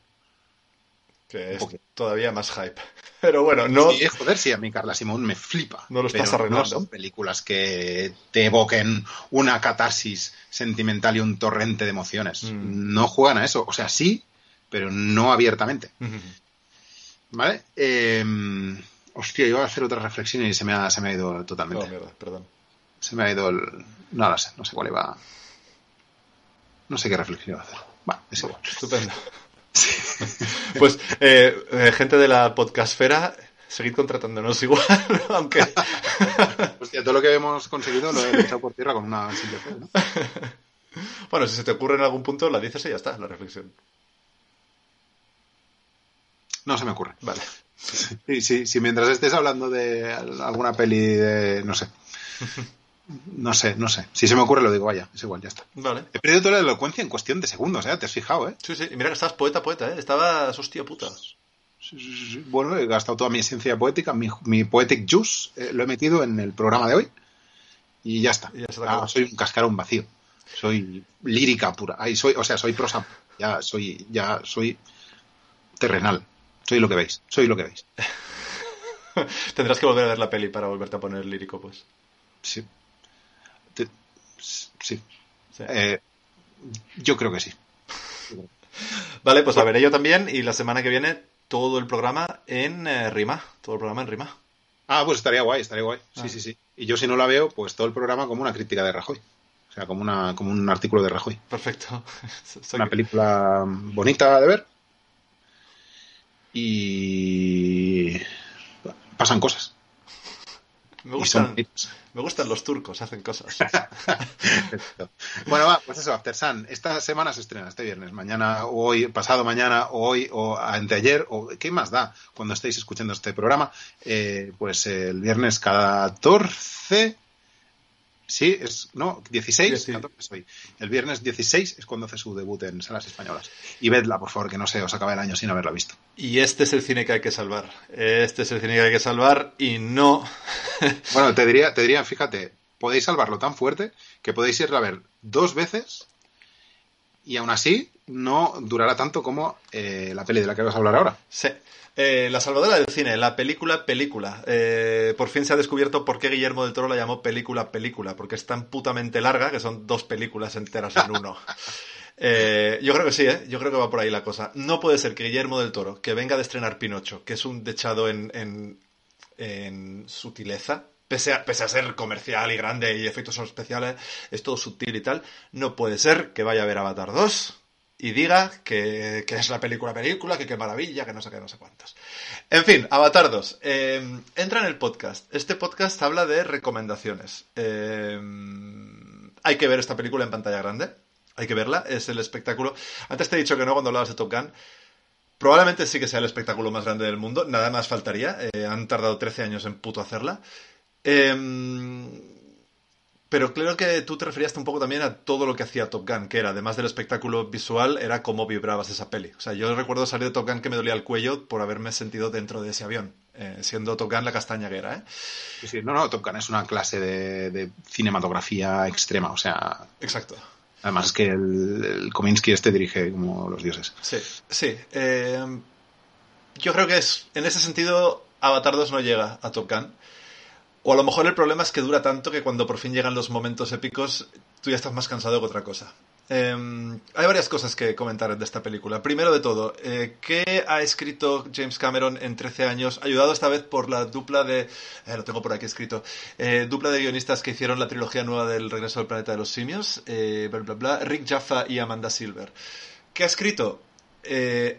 que es todavía más hype. Pero bueno, no... Sí, joder, sí, a mí Carla Simón me flipa. No lo estás arreglando. No son películas que te evoquen una catarsis sentimental y un torrente de emociones. Mm. No juegan a eso. O sea, sí, pero no abiertamente. ¿Vale? Eh, hostia, iba a hacer otra reflexión y se me ha, se me ha ido Oh, totalmente. mierda, perdón. se me ha ido el... No lo sé, no sé cuál iba... No sé qué reflexión iba a hacer. Va, es igual. Estupendo. Pues, eh, eh, gente de la podcastfera, seguid contratándonos igual, aunque... Hostia, todo lo que hemos conseguido lo he echado por tierra con una simple fe, ¿no? Bueno, si se te ocurre en algún punto, la dices y ya está, la reflexión. No se me ocurre. Vale. Sí, sí, si mientras estés hablando de alguna peli de... no sé. No sé, no sé. Si se me ocurre lo digo, vaya, es igual, ya está. Vale. He perdido toda la elocuencia en cuestión de segundos, ¿eh? Te has fijado, ¿eh? Sí, sí. Y mira que estabas poeta, poeta, ¿eh? Estabas hostia puta. Sí, sí, sí, sí. Bueno, he gastado toda mi esencia poética, mi, mi poetic juice, eh, lo he metido en el programa de hoy y ya está. Y ya Ah, soy un cascarón vacío. Soy lírica pura. Ay, soy, o sea, soy prosa. Ya soy, ya soy terrenal. Soy lo que veis. Soy lo que veis. Tendrás que volver a ver la peli para volverte a poner lírico, pues. Sí. Sí. Sí. Eh, yo creo que sí. Vale, pues la veré yo también y la semana que viene todo el programa en eh, rima. Todo el programa en rima. Ah, pues estaría guay, estaría guay. Sí, Ah. sí, sí. Y yo si no la veo, pues todo el programa como una crítica de Rajoy. O sea, como, una, como un artículo de Rajoy. Perfecto. Una película bonita de ver. Y pasan cosas. Me gustan, me gustan los turcos, hacen cosas. bueno, va, pues eso, After Sun. Esta semana se estrena, este viernes. Mañana, o hoy, pasado mañana, o hoy, o anteayer, o qué más da cuando estéis escuchando este programa. Eh, pues el viernes 14 Sí, es, no, 16, 14 El viernes 16 es cuando hace su debut en salas españolas. Y vedla, por favor, que no se os acabe el año sin haberla visto. Y este es el cine que hay que salvar. Este es el cine que hay que salvar y no. bueno, te diría, te diría, fíjate, podéis salvarlo tan fuerte que podéis irla a ver dos veces y aún así no durará tanto como eh, la peli de la que vas a hablar ahora. Sí. Eh, la Salvadora del cine, la película película. Eh, por fin se ha descubierto por qué Guillermo del Toro la llamó película película, porque es tan putamente larga que son dos películas enteras en uno. Eh, yo creo que sí, yo creo que va por ahí la cosa. No puede ser que Guillermo del Toro, que venga de estrenar Pinocho, que es un dechado en, en, sutileza, Pese a, pese a, ser comercial y grande y efectos son especiales, es todo sutil y tal, no puede ser que vaya a ver Avatar 2 y diga que, es la película película, que qué maravilla, que no sé qué, no sé cuántos. En fin, Avatar 2. Eh, entra en el podcast. Este podcast habla de recomendaciones. Eh, hay que ver esta película en pantalla grande. Hay que verla. Es el espectáculo. Antes te he dicho que no cuando hablabas de Top Gun. Probablemente sí que sea el espectáculo más grande del mundo. Nada más faltaría. Eh, han tardado 13 años en puto hacerla. Eh, pero creo que tú te referías un poco también a todo lo que hacía Top Gun, que era, además del espectáculo visual, era cómo vibrabas esa peli. O sea, yo recuerdo salir de Top Gun que me dolía el cuello por haberme sentido dentro de ese avión, eh, siendo Top Gun la castaña que era, ¿eh? Sí, sí, no, no, Top Gun es una clase de, cinematografía extrema, o sea... Exacto. Además es que el, el Kominsky este dirige como los dioses. Sí, sí. Eh, yo creo que es, en ese sentido, Avatar 2 no llega a Top Gun. O a lo mejor el problema es que dura tanto que cuando por fin llegan los momentos épicos, tú ya estás más cansado que otra cosa. Em, hay varias cosas que comentar de esta película. Primero de todo, eh, ¿qué ha escrito James Cameron en 13 años? Ayudado esta vez por la dupla de. Eh, lo tengo por aquí escrito. Eh, dupla de guionistas que hicieron la trilogía nueva del Regreso al Planeta de los Simios. bla, bla, bla. Rick Jaffa y Amanda Silver. ¿Qué ha escrito?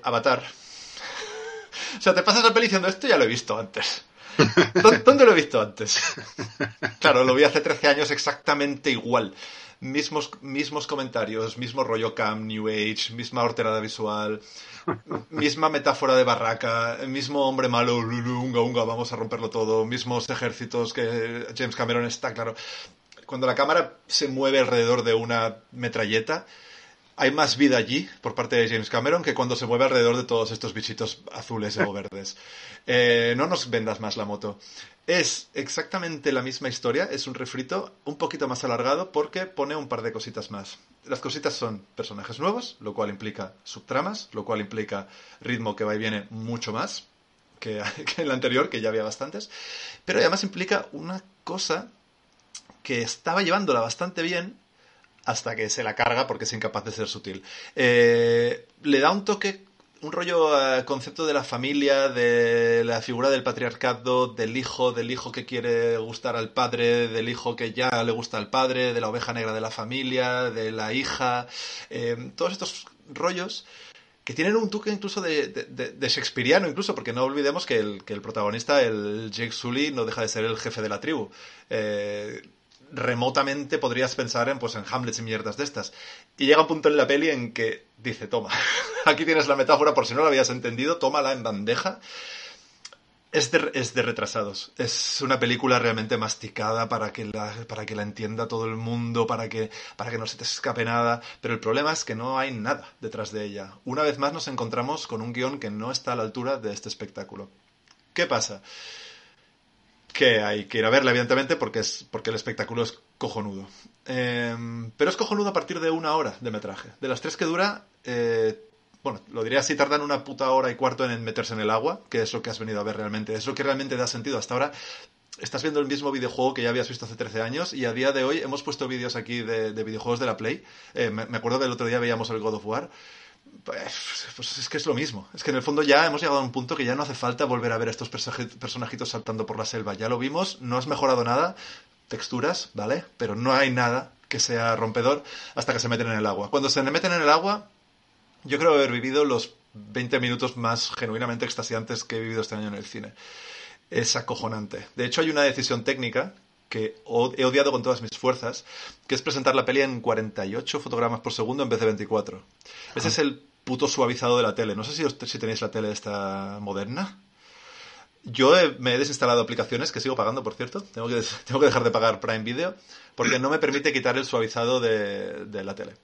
Avatar. o sea, te pasas la peli diciendo esto ya lo he visto antes. ¿Dónde lo he visto antes? Claro, lo vi hace 13 años exactamente igual. Mismos, mismos comentarios, mismo rollo cam, New Age, misma horterada visual, misma metáfora de barraca, mismo hombre malo, unga, unga, vamos a romperlo todo, mismos ejércitos que James Cameron está claro. Cuando la cámara se mueve alrededor de una metralleta, hay más vida allí por parte de James Cameron que cuando se mueve alrededor de todos estos bichitos azules o verdes. Eh, no nos vendas más la moto. Es exactamente la misma historia, es un refrito un poquito más alargado porque pone un par de cositas más. Las cositas son personajes nuevos, lo cual implica subtramas, lo cual implica ritmo que va y viene mucho más que, en el anterior, que ya había bastantes, pero además implica una cosa que estaba llevándola bastante bien hasta que se la carga porque es incapaz de ser sutil. Eh, le da un toque, un rollo eh, concepto de la familia, de la figura del patriarcado, del hijo, del hijo que quiere gustar al padre, del hijo que ya le gusta al padre, de la oveja negra de la familia, de la hija, eh, todos estos rollos que tienen un toque incluso de, de, Shakespeareano, incluso, porque no olvidemos que el, que el protagonista, el Jake Sully, no deja de ser el jefe de la tribu remotamente podrías pensar en, pues, en Hamlet y mierdas de estas. Y llega un punto en la peli en que dice, toma, aquí tienes la metáfora por si no la habías entendido, tómala en bandeja. Es de, es de retrasados. Es una película realmente masticada para que, la, para que la entienda todo el mundo, para que, para que no se te escape nada. Pero el problema es que no hay nada detrás de ella. Una vez más nos encontramos con un guion que no está a la altura de este espectáculo. ¿Qué pasa? Que hay que ir a verla, evidentemente, porque, es, porque el espectáculo es cojonudo. Em, pero es cojonudo a partir de una hora de metraje. De las tres que dura, eh, bueno, lo diría así, tardan una puta hora y cuarto en meterse en el agua, que es lo que has venido a ver realmente. Es lo que realmente da sentido. Hasta ahora estás viendo el mismo videojuego que ya habías visto hace 13 años y a día de hoy hemos puesto vídeos aquí de, videojuegos de la Play. Eh, me, me, acuerdo que el otro día veíamos el God of War pues, pues, es que es lo mismo. Es que en el fondo ya hemos llegado a un punto que ya no hace falta volver a ver a estos personajitos saltando por la selva. Ya lo vimos, no has mejorado nada, texturas, ¿vale? Pero no hay nada que sea rompedor hasta que se meten en el agua. Cuando se meten en el agua, yo creo haber vivido los 20 minutos más genuinamente extasiantes que he vivido este año en el cine. Es acojonante. De hecho, hay una decisión técnica que he odiado con todas mis fuerzas, que es presentar la peli en 48 fotogramas por segundo en vez de 24. Ese es el puto suavizado de la tele. No sé si, si tenéis la tele esta moderna. Yo me he desinstalado aplicaciones que sigo pagando, por cierto. Tengo que, tengo que dejar de pagar Prime Video porque no me permite quitar el suavizado de, la tele.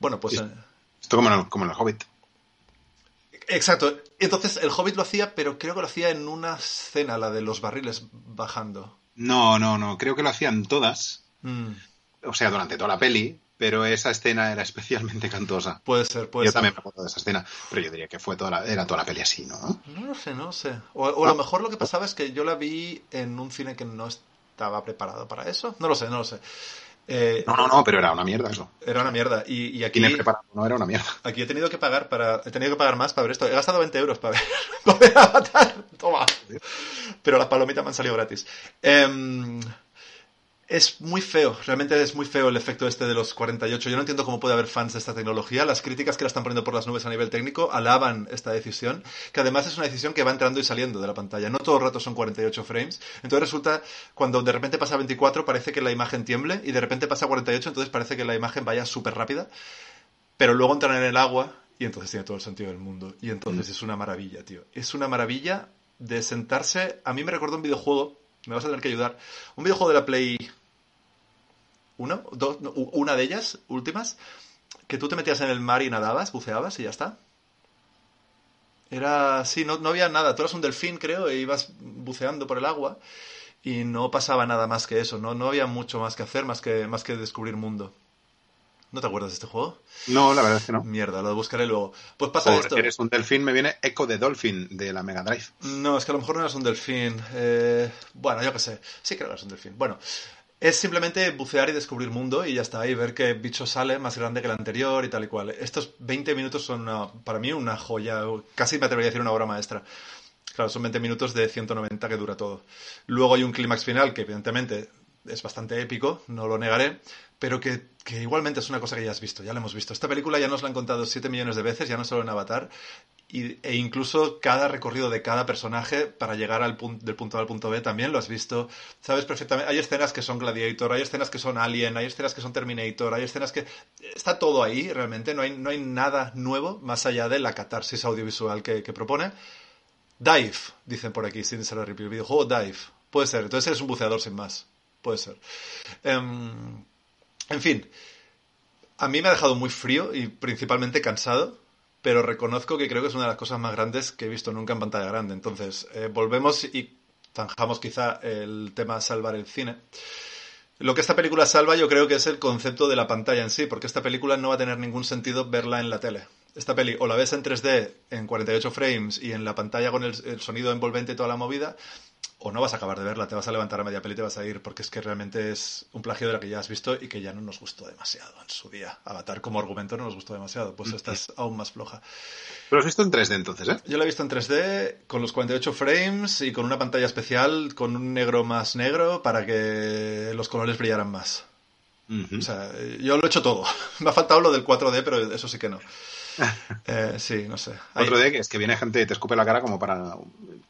Bueno, pues... Eh, esto como en, como en el Hobbit. Exacto. Entonces el Hobbit lo hacía, pero creo que lo hacía en una escena, la de los barriles bajando. No, no, no. Creo que lo hacían todas. Mm. O sea, durante toda la peli. Pero esa escena era especialmente cantosa. Puede ser, puede yo ser. también me acuerdo de esa escena. Pero yo diría que fue toda la, era toda la peli así, ¿no? No lo sé, no lo sé. O, a lo mejor lo que pasaba es que yo la vi en un cine que no estaba preparado para eso. No lo sé, no lo sé. Eh, no, no, no, pero era una mierda eso. Era una mierda. Y, y aquí. preparado, no era una mierda. Aquí he tenido que pagar para. He tenido que pagar más para ver esto. He gastado 20 euros para ver, para ver Avatar. Toma. Pero las palomitas me han salido gratis. Eh, es muy feo, realmente es muy feo el efecto este de los 48. Yo no entiendo cómo puede haber fans de esta tecnología. Las críticas que la están poniendo por las nubes a nivel técnico alaban esta decisión, que además es una decisión que va entrando y saliendo de la pantalla. No todo el rato son 48 frames. Entonces resulta, cuando de repente pasa a 24, parece que la imagen tiemble, y de repente pasa a 48, entonces parece que la imagen vaya súper rápida. Pero luego entran en el agua y entonces tiene todo el sentido del mundo. Y entonces mm. es una maravilla, tío. Es una maravilla de sentarse. A mí me recuerda un videojuego me vas a tener que ayudar. Un videojuego de la Play uno, dos, una de ellas, últimas, que tú te metías en el mar y nadabas, buceabas y ya está. Era, sí, no, no había nada. Tú eras un delfín, creo, e ibas buceando por el agua y no pasaba nada más que eso. No, no había mucho más que hacer, más que, más que descubrir mundo. ¿No te acuerdas de este juego? No, la verdad es que no. Mierda, lo buscaré luego. Pues pasa esto. eres un delfín, me viene Echo de Dolphin de la Mega Drive. No, es que a lo mejor no eres un delfín. Eh, bueno, yo qué sé. Sí creo que eres un delfín. Bueno, es simplemente bucear y descubrir mundo y ya está, y ver qué bicho sale más grande que el anterior y tal y cual. Estos 20 minutos son para mí una joya, casi me atrevería a decir una obra maestra. Claro, son 20 minutos de 190 que dura todo. Luego hay un clímax final que evidentemente es bastante épico, no lo negaré, pero que, que, igualmente es una cosa que ya has visto, ya la hemos visto. Esta película ya nos la han contado 7 millones de veces, ya no solo en Avatar, e incluso cada recorrido de cada personaje para llegar al punto, del punto A al punto B también lo has visto, sabes perfectamente. Hay escenas que son Gladiator, hay escenas que son Alien, hay escenas que son Terminator, hay escenas que... Está todo ahí realmente, no hay, no hay nada nuevo más allá de la catarsis audiovisual que, propone. Dive, dicen por aquí, sin ser el videojuego Dive. Puede ser, entonces eres un buceador sin más. Puede ser. Em, en fin, a mí me ha dejado muy frío y principalmente cansado pero reconozco que creo que es una de las cosas más grandes que he visto nunca en pantalla grande. Entonces, eh, volvemos y zanjamos quizá el tema salvar el cine. Lo que esta película salva yo creo que es el concepto de la pantalla en sí, porque esta película no va a tener ningún sentido verla en la tele. Esta peli o la ves en 3D en 48 frames y en la pantalla con el sonido envolvente y toda la movida, o no vas a acabar de verla, te vas a levantar a media peli y te vas a ir, porque es que realmente es un plagio de la que ya has visto y que ya no nos gustó demasiado en su día. Avatar como argumento no nos gustó demasiado, pues esta es aún más floja. Pero lo has visto en 3D entonces, ¿eh? Yo la he visto en 3D con los 48 frames y con una pantalla especial con un negro más negro para que los colores brillaran más. O sea, yo lo he hecho todo. Me ha faltado lo del 4D, pero eso sí que no. Eh, sí, no sé. Otro D que es que viene gente y te escupe la cara como para.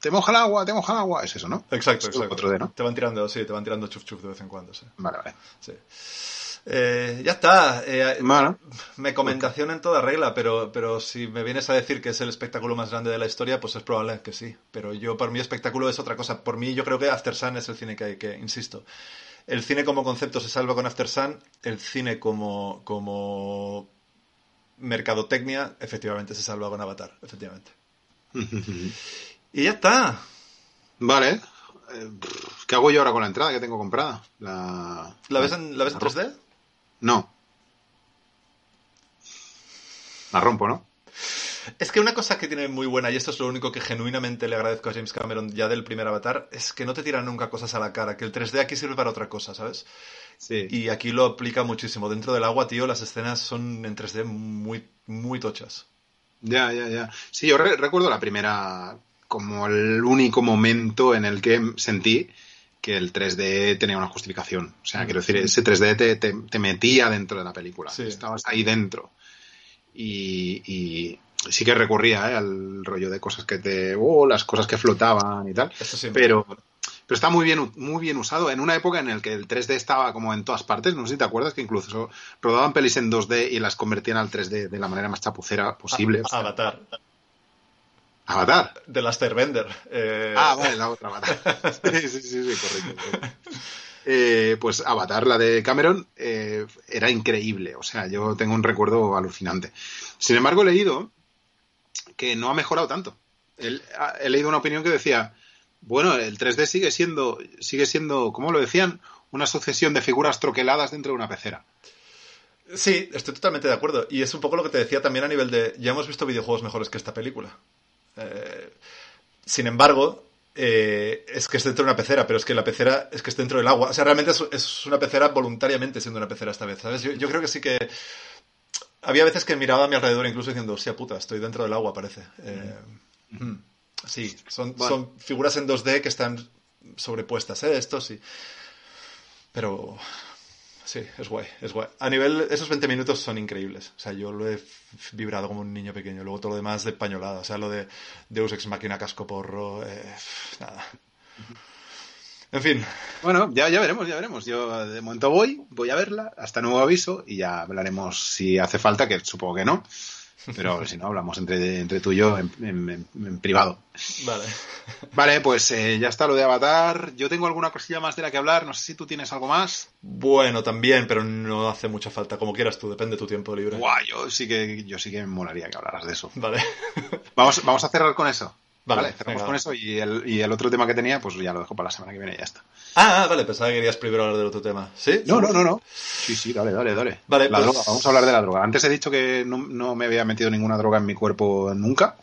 Te moja el agua, te moja el agua. Es eso, ¿no? Exacto, exacto. Otro D, ¿no? Te van tirando, sí, te van tirando chuf chuf de vez en cuando, sí. Vale, vale. Sí. Eh, ya está. Eh, Me comentación en toda regla, pero, pero si me vienes a decir que es el espectáculo más grande de la historia, pues es probable que sí. Pero yo, por mi espectáculo es otra cosa. Por mí, yo creo que After Sun es el cine que hay que, insisto. El cine como concepto se salva con After Sun. El cine como, como mercadotecnia, efectivamente se salva con Avatar, efectivamente. y ya está. Vale. Eh, ¿Qué hago yo ahora con la entrada que tengo comprada? ¿La, ¿La ves en, ¿la ves en 3D? No. La rompo, ¿no? Es que una cosa que tiene muy buena, y esto es lo único que genuinamente le agradezco a James Cameron ya del primer Avatar, es que no te tiran nunca cosas a la cara, que el 3D aquí sirve para otra cosa, ¿sabes? Y aquí lo aplica muchísimo. Dentro del agua, tío, las escenas son en 3D muy, muy tochas. Ya, ya, ya. Sí, yo recuerdo la primera, como el único momento en el que sentí que el 3D tenía una justificación. O sea, quiero decir, ese 3D te, te, te metía dentro de la película. Sí. Estabas ahí dentro. Y, y sí que recurría ¿eh? al rollo de cosas que te. Oh, las cosas que flotaban y tal. Sí. Pero, pero está muy bien, muy bien usado en una época en la que el 3D estaba como en todas partes. No sé si te acuerdas que incluso rodaban pelis en 2D y las convertían al 3D de la manera más chapucera posible. Sea, Avatar. Avatar. De las Bender. Eh, Ah, vale, la otra Avatar. sí, sí, sí, sí, correcto. correcto. Eh, pues Avatar, la de Cameron, eh, era increíble. O sea, yo tengo un recuerdo alucinante. Sin embargo, he leído que no ha mejorado tanto. El- ha- he leído una opinión que decía, bueno, el 3D sigue siendo, sigue siendo, ¿cómo lo decían? Una sucesión de figuras troqueladas dentro de una pecera. Sí, estoy totalmente de acuerdo. Y es un poco lo que te decía también a nivel de. Ya hemos visto videojuegos mejores que esta película. Eh, sin embargo, eh, es que es dentro de una pecera, pero es que la pecera es que es dentro del agua. O sea, realmente es, una pecera voluntariamente siendo una pecera esta vez, ¿sabes? Yo creo que sí que. Había veces que miraba a mi alrededor incluso diciendo, hostia puta, estoy dentro del agua, parece. Eh, mm, sí, son, son figuras en 2D que están sobrepuestas, ¿eh? Esto sí. Pero Sí, es guay, es guay. A nivel, esos 20 minutos son increíbles. O sea, yo lo he vibrado como un niño pequeño. Luego todo lo demás de pañolada. O sea, lo de Deus Ex Máquina Casco Porro, eh, nada. En fin, Bueno, ya, ya veremos, ya veremos. Yo de momento voy, voy a verla, hasta nuevo aviso, y ya hablaremos si hace falta, que supongo que no. Pero si no, hablamos entre, entre tú y yo en, en- en- en privado. vale. Vale, pues eh, ya está lo de Avatar. Yo tengo alguna cosilla más de la que hablar. No sé si tú tienes algo más. Bueno, también, pero no hace mucha falta. Como quieras tú, depende de tu tiempo libre. Guau, yo sí que yo sí que me molaría que hablaras de eso. Vale. Vamos, vamos a cerrar con eso. Vale, Vale, cerramos venga. con eso y el, y el otro tema que tenía, pues ya lo dejo para la semana que viene y ya está. Ah, ah, vale, pensaba que querías primero hablar del otro tema. ¿Sí? No, no, no, no. Sí, sí, dale, dale, dale. Vale, la pues- droga, vamos a hablar de la droga. Antes he dicho que no, no me había metido ninguna droga en mi cuerpo nunca.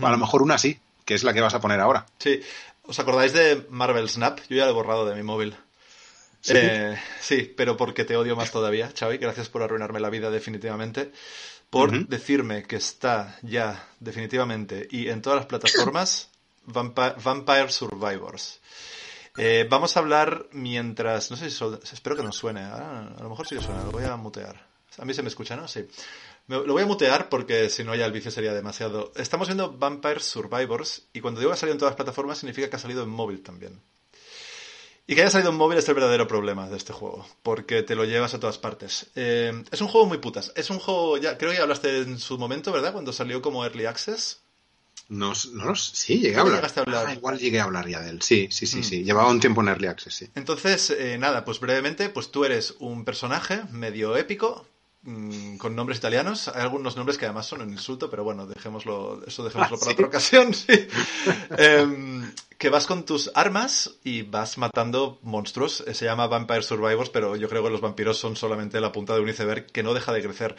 A lo mejor una sí, que es la que vas a poner ahora. Sí. ¿Os acordáis de Marvel Snap? Yo ya lo he borrado de mi móvil. ¿Sí? Eh, sí, pero porque te odio más todavía, Xavi. Gracias por arruinarme la vida definitivamente. Por decirme que está ya definitivamente y en todas las plataformas Vampi- Vampire Survivors. Eh, vamos a hablar mientras... No sé si... sol- espero que no suene. Ah, a lo mejor sí que suena. Lo voy a mutear. A mí se me escucha, ¿no? Sí. Me- Lo voy a mutear porque si no ya el vicio sería demasiado. Estamos viendo Vampire Survivors y cuando digo que ha salido en todas las plataformas significa que ha salido en móvil también. Y que haya salido en móvil es el verdadero problema de este juego, porque te lo llevas a todas partes. Eh, es un juego muy putas. Es un juego, ya creo que ya hablaste en su momento, ¿verdad? Cuando salió como Early Access. No, no sí, llegué a hablar. a hablar. Ah, igual llegué a hablar ya de él. Sí, sí, sí, Mm. sí. Llevaba un tiempo en Early Access, sí. Entonces, eh, nada, pues brevemente, pues tú eres un personaje medio épico, mm, con nombres italianos. Hay algunos nombres que además son un insulto, pero bueno, dejémoslo, eso dejémoslo Ah, para ¿sí? otra ocasión, sí. Em, que vas con tus armas y vas matando monstruos. Eh, Se llama Vampire Survivors, pero yo creo que los vampiros son solamente la punta de un iceberg que no deja de crecer.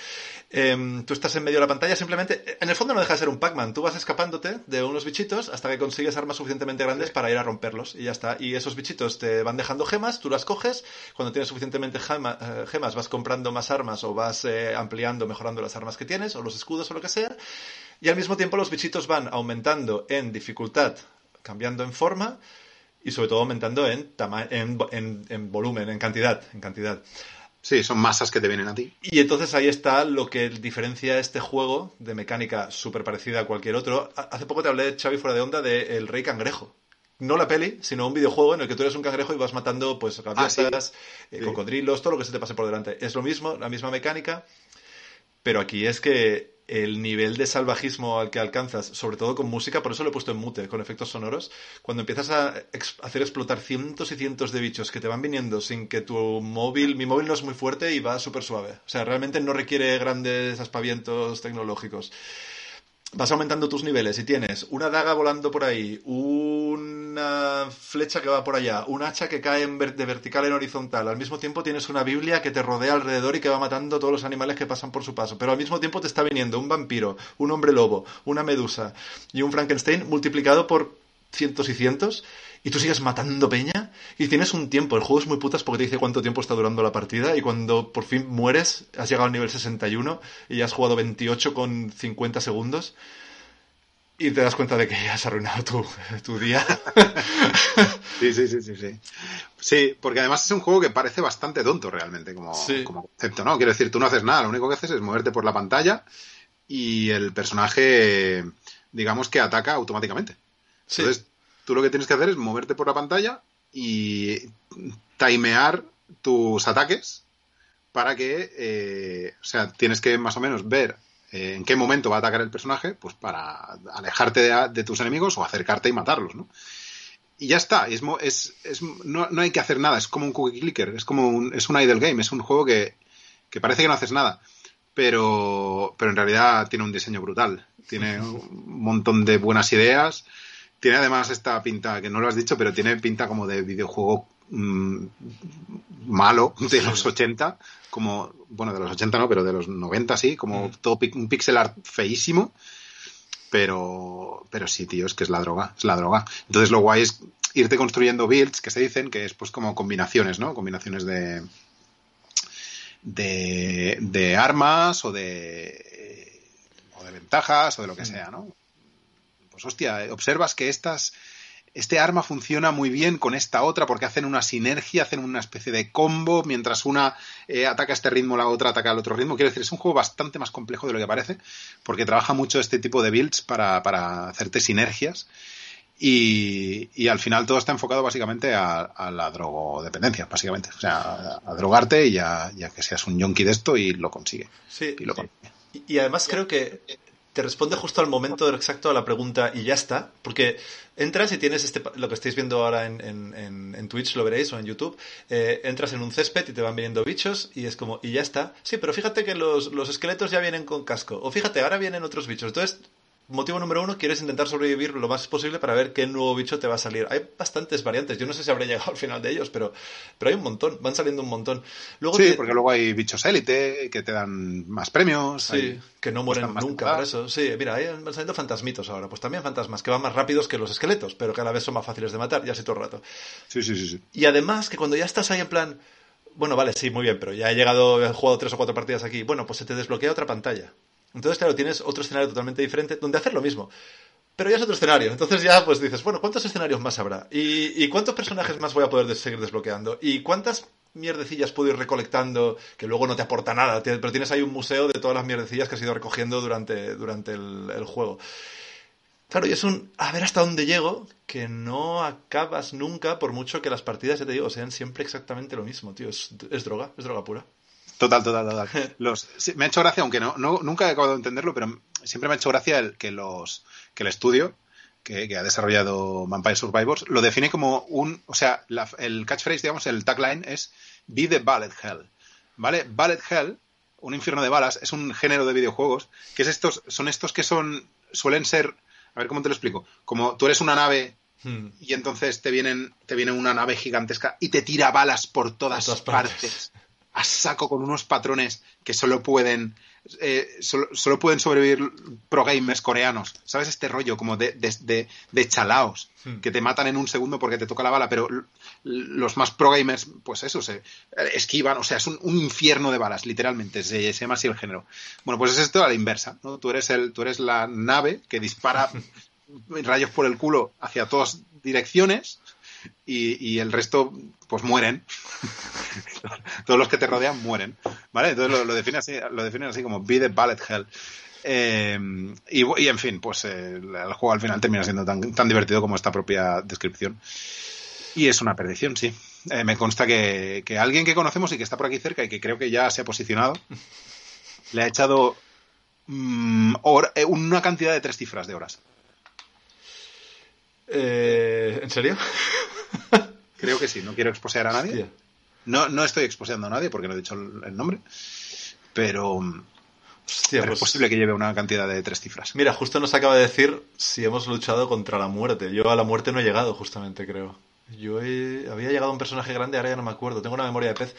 Em, tú estás en medio de la pantalla, simplemente, en el fondo no deja de ser un Pac-Man. Tú vas escapándote de unos bichitos hasta que consigues armas suficientemente grandes para ir a romperlos y ya está. Y esos bichitos te van dejando gemas, tú las coges. Cuando tienes suficientemente gema- eh, gemas, vas comprando más armas o vas eh, ampliando, mejorando las armas que tienes o los escudos o lo que sea. Y al mismo tiempo los bichitos van aumentando en dificultad, cambiando en forma y sobre todo aumentando en, tama- en, en- en volumen, en cantidad, en cantidad. Sí, son masas que te vienen a ti. Y entonces ahí está lo que diferencia este juego de mecánica súper parecida a cualquier otro. Ha- Hace poco te hablé, Xavi, fuera de onda, de El Rey Cangrejo. No la peli, sino un videojuego en el que tú eres un cangrejo y vas matando pues gaviotas, eh, Sí. cocodrilos, todo lo que se te pase por delante. Es lo mismo, la misma mecánica, pero aquí es que el nivel de salvajismo al que alcanzas, sobre todo con música, por eso lo he puesto en mute, con efectos sonoros, cuando empiezas a ex- hacer explotar cientos y cientos de bichos que te van viniendo sin que tu móvil, mi móvil no es muy fuerte y va súper suave. O sea, realmente no requiere grandes aspavientos tecnológicos. Vas aumentando tus niveles y tienes una daga volando por ahí, una flecha que va por allá, un hacha que cae en ver- de vertical en horizontal. Al mismo tiempo tienes una Biblia que te rodea alrededor y que va matando todos los animales que pasan por su paso. Pero al mismo tiempo te está viniendo un vampiro, un hombre lobo, una medusa y un Frankenstein multiplicado por cientos y cientos. Y tú sigues matando peña y tienes un tiempo. El juego es muy putas porque te dice cuánto tiempo está durando la partida y cuando por fin mueres, has llegado al nivel 61 y ya has jugado 28 con 50 segundos. y te das cuenta de que ya has arruinado tu, tu día. sí, sí, sí, sí, sí. Sí, porque además es un juego que parece bastante tonto realmente como, Sí. como concepto, ¿no? Quiero decir, tú no haces nada, lo único que haces es moverte por la pantalla y el personaje, digamos que ataca automáticamente. Sí. Entonces, tú lo que tienes que hacer es moverte por la pantalla y timear tus ataques para que, eh, o sea, tienes que más o menos ver eh, en qué momento va a atacar el personaje, pues para alejarte de, de tus enemigos o acercarte y matarlos, ¿no? Y ya está, es, es, es- no, no hay que hacer nada, es como un cookie clicker, es como un, es un idle game, es un juego que, que parece que no haces nada, pero, pero en realidad tiene un diseño brutal, tiene un montón de buenas ideas, tiene además esta pinta, que no lo has dicho, pero tiene pinta como de videojuego mm, malo de los 80, como, bueno, de los 80 no, pero de los 90 sí, como Mm. todo un pixel art feísimo, pero, pero sí, tío, es que es la droga, es la droga. Entonces lo guay es irte construyendo builds, que se dicen, que es pues como combinaciones, ¿no? Combinaciones de, de, de armas o de, o de ventajas o de lo que sea, ¿no? Pues hostia, observas que estas, este arma funciona muy bien con esta otra porque hacen una sinergia, hacen una especie de combo, mientras una eh, ataca a este ritmo, la otra ataca al otro ritmo. Quiero decir, es un juego bastante más complejo de lo que parece, porque trabaja mucho este tipo de builds para, para hacerte sinergias. Y, y al final todo está enfocado básicamente a, a la drogodependencia, básicamente. O sea, a, a drogarte y a, y a que seas un yonki de esto y lo consigue. Sí. Y lo consigue. Y además creo que te responde justo al momento exacto a la pregunta y ya está. Porque entras y tienes este, lo que estáis viendo ahora en, en- en- en Twitch, lo veréis, o en YouTube. eh, entras en un césped y te van viniendo bichos y es como, y ya está. Sí, pero fíjate que los, los esqueletos ya vienen con casco. O fíjate, ahora vienen otros bichos. Entonces, motivo número uno, quieres intentar sobrevivir lo más posible para ver qué nuevo bicho te va a salir. Hay bastantes variantes. Yo no sé si habré llegado al final de ellos, pero, pero hay un montón. Van saliendo un montón. Luego Sí, te- porque luego hay bichos élite que te dan más premios. Sí, hay- que no mueren nunca por eso. Sí, mira, hay van saliendo fantasmitos ahora. Pues también fantasmas que van más rápidos que los esqueletos, pero cada vez son más fáciles de matar, ya así todo el rato. Sí, sí, sí, sí. Y además que cuando ya estás ahí en plan, bueno, vale, sí, muy bien, pero ya he llegado, he jugado tres o cuatro partidas aquí, bueno, pues se te desbloquea otra pantalla. Entonces, claro, tienes otro escenario totalmente diferente donde hacer lo mismo. Pero ya es otro escenario. Entonces ya pues dices, bueno, ¿cuántos escenarios más habrá? ¿Y, cuántos personajes más voy a poder seguir desbloqueando? ¿Y cuántas mierdecillas puedo ir recolectando que luego no te aporta nada? Pero tienes ahí un museo de todas las mierdecillas que has ido recogiendo durante, durante el, el juego. Claro, y es un a ver hasta dónde llego que no acabas nunca por mucho que las partidas, ya te digo, sean siempre exactamente lo mismo, tío. Es, es droga, es droga pura. Total, total, total. Los, sí, me ha hecho gracia, aunque no, no, nunca he acabado de entenderlo, pero siempre me ha hecho gracia el, que, los, que el estudio que, que ha desarrollado Vampire Survivors lo define como un. O sea, la- el catchphrase, digamos, el tagline es Be the Ballet Hell. ¿Vale? Ballet Hell, un infierno de balas, es un género de videojuegos que es estos, son estos que son. suelen ser. A ver cómo te lo explico. Como tú eres una nave Hmm. y entonces te vienen te viene una nave gigantesca y te tira balas por todas, Por todas partes. partes. A saco con unos patrones que solo pueden eh, solo, solo pueden sobrevivir pro gamers coreanos sabes este rollo como de, de, de- de chalaos Hmm. que te matan en un segundo porque te toca la bala pero los más pro gamers pues eso se esquivan o sea es un, un infierno de balas literalmente se, se llama así el género bueno pues es esto a la inversa ¿no? tú eres el tú eres la nave que dispara rayos por el culo hacia todas direcciones y, el resto pues mueren. Todos los que te rodean mueren vale entonces lo, lo define así lo definen así como be the ballet hell. Eh, y, y, en fin pues eh, el juego al final termina siendo tan, tan divertido como esta propia descripción. Y es una perdición sí. Eh, me consta que, que alguien que conocemos y que está por aquí cerca y que creo que ya se ha posicionado le ha echado mm, una cantidad de tres cifras de horas. ¿En serio? Creo que sí, no quiero exposear a nadie. Hostia. No, no estoy exposeando a nadie porque no he dicho el, nombre. Pero, Hostia, pero pues- es posible que lleve una cantidad de tres cifras. Mira, justo nos acaba de decir si hemos luchado contra la muerte. Yo a la muerte no he llegado, justamente, creo. Yo he- había llegado a un personaje grande, ahora ya no me acuerdo. Tengo una memoria de pez.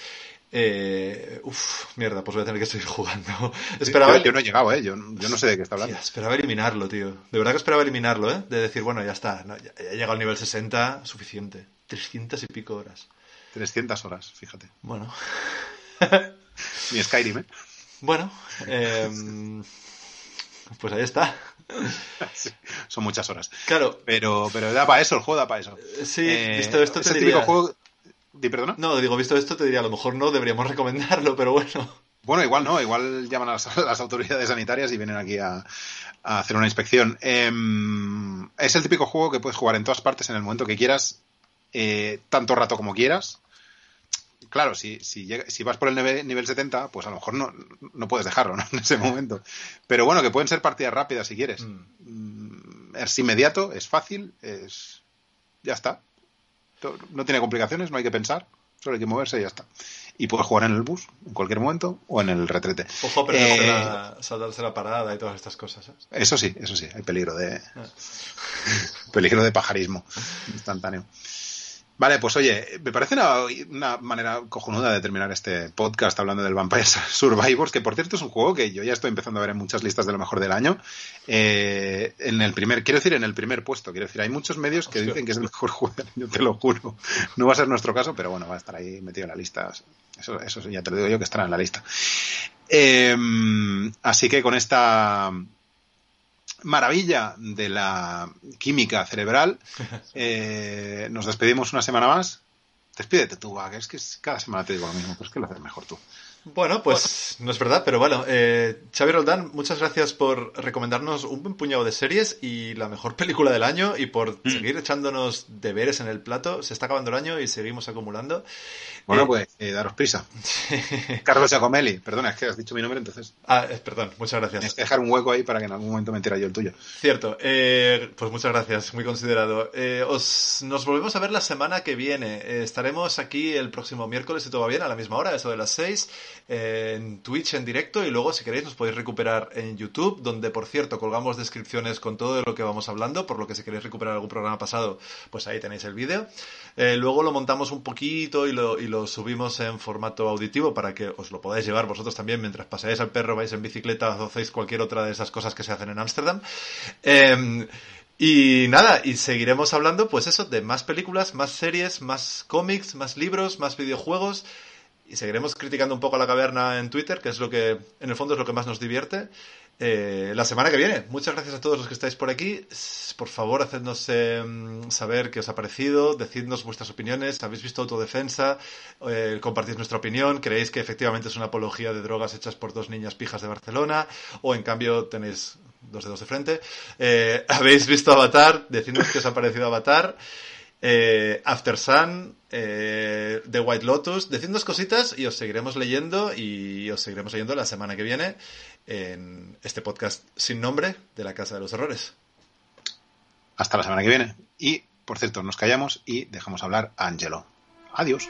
Eh, uf, mierda, pues voy a tener que seguir jugando. Esperaba, Yo, yo no he llegado, ¿eh? Yo, yo no sé de qué está hablando. Esperaba eliminarlo, tío. De verdad que esperaba eliminarlo, ¿eh? De decir, bueno, ya está. no, ya, ya he llegado al nivel 60, suficiente. 300 y pico horas. 300 horas, fíjate. Bueno. Ni Skyrim, ¿eh? Bueno. em, Pues ahí está. Sí, son muchas horas. Claro. Pero, pero da para eso, el juego da para eso. Sí, Eh, visto esto es te el diría... típico juego... Di, perdona? No, digo, visto esto te diría, a lo mejor no deberíamos recomendarlo, pero bueno. Bueno, igual no, igual llaman a las, a las autoridades sanitarias y vienen aquí a, a hacer una inspección. Em, es el típico juego que puedes jugar en todas partes en el momento que quieras, eh, tanto rato como quieras. Claro, si, si, llega- si vas por el nivel, nivel 70, pues a lo mejor no, no puedes dejarlo ¿no? en ese momento. Pero bueno, que pueden ser partidas rápidas si quieres. Mm. Mm, Es inmediato, es fácil, es... ya está. No tiene complicaciones, no hay que pensar, solo hay que moverse y ya está. Y puedes jugar en el bus, en cualquier momento, o en el retrete. Ojo, perderse Eh, la- saltarse la parada y todas estas cosas. ¿sabes? Eso sí, eso sí, hay peligro de Ah. peligro de pajarismo instantáneo. Vale, pues oye, me parece una, una manera cojonuda de terminar este podcast hablando del Vampire Survivors, que por cierto es un juego que yo ya estoy empezando a ver en muchas listas de lo mejor del año. Eh, en el primer, quiero decir, en el primer puesto, quiero decir, hay muchos medios que Hostia. dicen que es el mejor juego del año, te lo juro. No va a ser nuestro caso, pero bueno, va a estar ahí metido en la lista. Eso, eso ya te lo digo yo que estará en la lista. Eh, así que con esta maravilla de la química cerebral, eh, nos despedimos una semana más. Despídete tú, va, que es que cada semana te digo lo mismo, pero es que lo haces mejor tú. Bueno, pues no es verdad, pero bueno, eh, Xavi Roldán, muchas gracias por recomendarnos un buen puñado de series y la mejor película del año y por Mm. seguir echándonos deberes en el plato. Se está acabando el año y seguimos acumulando. Bueno, Eh, pues eh, daros prisa. Carlos Giacomelli, perdona, es que has dicho mi nombre, entonces Ah, eh, perdón, muchas gracias. tienes que dejar un hueco ahí para que en algún momento me tira yo el tuyo. Cierto, eh, pues muchas gracias, muy considerado. Eh, os, nos volvemos a ver la semana que viene. Estaremos aquí el próximo miércoles, si todo va bien, a la misma hora, eso de las 6, eh, en Twitch en directo y luego, si queréis, nos podéis recuperar en YouTube, donde, por cierto, colgamos descripciones con todo de lo que vamos hablando, por lo que si queréis recuperar algún programa pasado, pues ahí tenéis el vídeo. Eh, luego lo montamos un poquito y lo, y lo subimos en formato auditivo para que os lo podáis llevar vosotros también mientras paseáis al perro, vais en bicicleta o hacéis cualquier otra de esas cosas que se hacen en Ámsterdam. Eh, y nada, y seguiremos hablando, pues eso, de más películas, más series, más cómics, más libros, más videojuegos. Y seguiremos criticando un poco a la caverna en Twitter, que es lo que, en el fondo, es lo que más nos divierte. eh, la semana que viene. Muchas gracias a todos los que estáis por aquí. Por favor, hacednos eh, saber qué os ha parecido, decidnos vuestras opiniones. ¿Habéis visto autodefensa? Eh, compartid nuestra opinión. ¿Creéis que efectivamente es una apología de drogas hechas por dos niñas pijas de Barcelona? ¿O en cambio tenéis dos dedos de frente? Eh, ¿Habéis visto Avatar? Decidnos qué os ha parecido Avatar. Eh, After Sun, eh, The White Lotus, decidnos cositas y os seguiremos leyendo y os seguiremos leyendo la semana que viene en este podcast sin nombre de la Casa de los Horrores. Hasta la semana que viene. Y, por cierto, nos callamos y dejamos hablar a Angelo. Adiós.